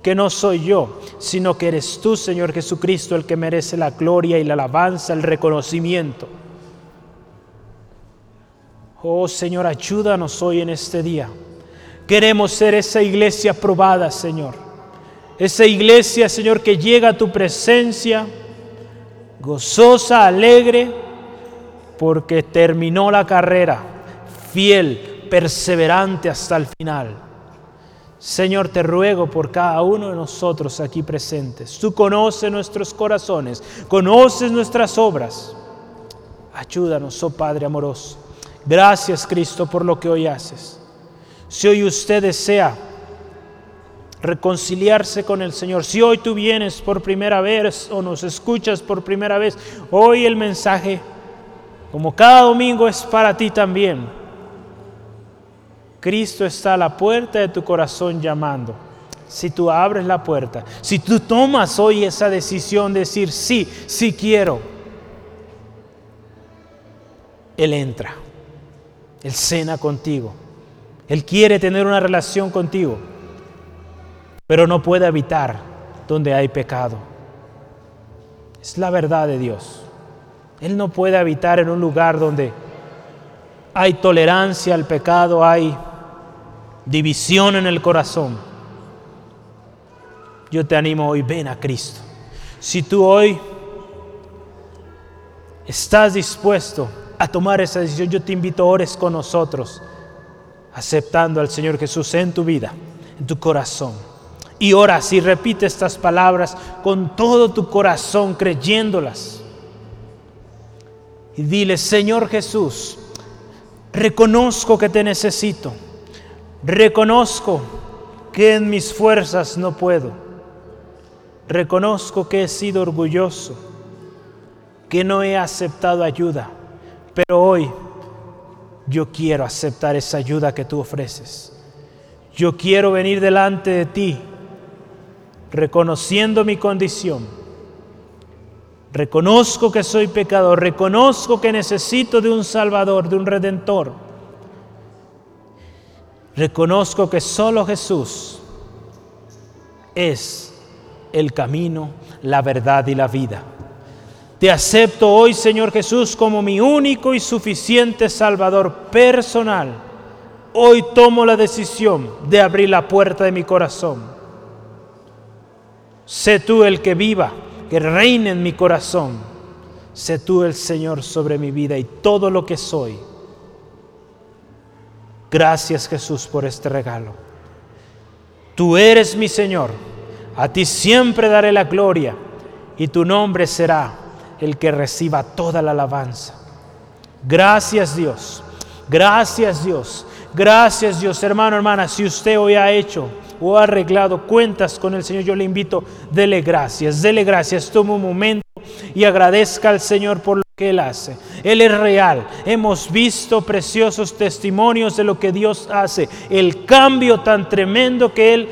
que no soy yo, sino que eres tú, Señor Jesucristo, el que merece la gloria y la alabanza, el reconocimiento. Oh Señor, ayúdanos hoy en este día. Queremos ser esa iglesia probada, Señor. Esa iglesia, Señor, que llega a tu presencia, gozosa, alegre, porque terminó la carrera, fiel, perseverante hasta el final. Señor, te ruego por cada uno de nosotros aquí presentes. Tú conoces nuestros corazones, conoces nuestras obras. Ayúdanos, oh Padre amoroso. Gracias, Cristo, por lo que hoy haces. Si hoy usted desea reconciliarse con el Señor, si hoy tú vienes por primera vez o nos escuchas por primera vez, hoy el mensaje, como cada domingo, es para ti también Cristo está a la puerta de tu corazón llamando. Si tú abres la puerta, si tú tomas hoy esa decisión de decir, sí, sí quiero, Él entra, Él cena contigo, Él quiere tener una relación contigo, pero no puede habitar donde hay pecado. Es la verdad de Dios. Él no puede habitar en un lugar donde hay tolerancia al pecado, hay división en el corazón, yo te animo hoy, ven a Cristo. Si tú hoy estás dispuesto a tomar esa decisión, yo te invito, ores con nosotros, aceptando al Señor Jesús en tu vida, en tu corazón. Y ora y repite estas palabras con todo tu corazón, creyéndolas. Y dile, Señor Jesús, reconozco que te necesito Reconozco que en mis fuerzas no puedo. Reconozco que he sido orgulloso, que no he aceptado ayuda, pero hoy yo quiero aceptar esa ayuda que tú ofreces. Yo quiero venir delante de ti reconociendo mi condición. Reconozco que soy pecador, reconozco que necesito de un Salvador, de un Redentor. Reconozco que solo Jesús es el camino, la verdad y la vida. Te acepto hoy, Señor Jesús, como mi único y suficiente Salvador personal. Hoy tomo la decisión de abrir la puerta de mi corazón. Sé tú el que viva, que reine en mi corazón. Sé tú el Señor sobre mi vida y todo lo que soy. Gracias Jesús por este regalo. Tú eres mi Señor. A ti siempre daré la gloria y tu nombre será el que reciba toda la alabanza. Gracias Dios, gracias Dios, gracias Dios, hermano, hermana, si usted hoy ha hecho o ha arreglado cuentas con el Señor, yo le invito, dele gracias, dele gracias, tome un momento y agradezca al Señor por que Él hace. Él es real. Hemos visto preciosos testimonios de lo que Dios hace, el cambio tan tremendo que Él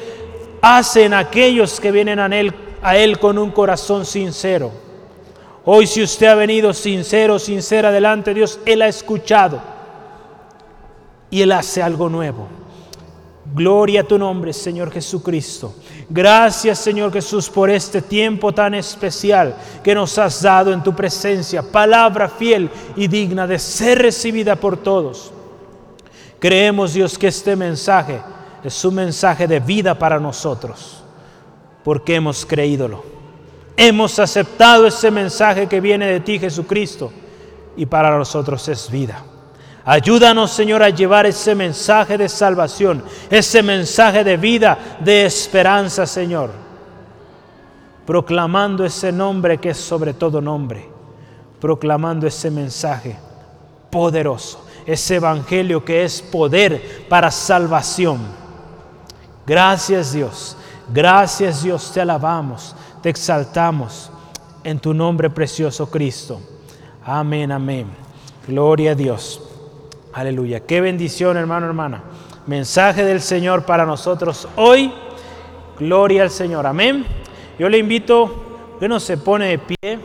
hace en aquellos que vienen a Él, a él con un corazón sincero. Hoy si usted ha venido sincero, sincera delante de Dios, Él ha escuchado y Él hace algo nuevo. Gloria a tu nombre, Señor Jesucristo. Gracias, Señor Jesús, por este tiempo tan especial que nos has dado en tu presencia. Palabra fiel y digna de ser recibida por todos. Creemos, Dios, que este mensaje es un mensaje de vida para nosotros, porque hemos creídolo. Hemos aceptado ese mensaje que viene de ti, Jesucristo, y para nosotros es vida. Ayúdanos, Señor, a llevar ese mensaje de salvación, ese mensaje de vida, de esperanza, Señor, proclamando ese nombre que es sobre todo nombre, proclamando ese mensaje poderoso, ese evangelio que es poder para salvación. Gracias Dios, gracias Dios, te alabamos te exaltamos en tu nombre precioso Cristo. Amén, amén. Gloria a Dios. Aleluya. Qué bendición, hermano, hermana. Mensaje del Señor para nosotros hoy. Gloria al Señor. Amén. Yo le invito que nos se pone de pie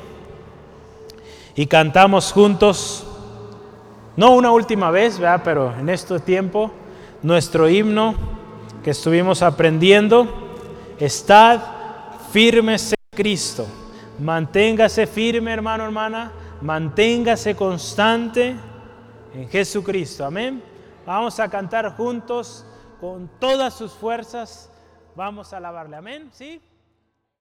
y cantamos juntos. No una última vez, ¿verdad? pero en este tiempo, nuestro himno que estuvimos aprendiendo. Estad firmes en Cristo. Manténgase firme, hermano, hermana. Manténgase constante en Jesucristo. Amén. Vamos a cantar juntos con todas sus fuerzas. Vamos a alabarle. Amén. ¿Sí?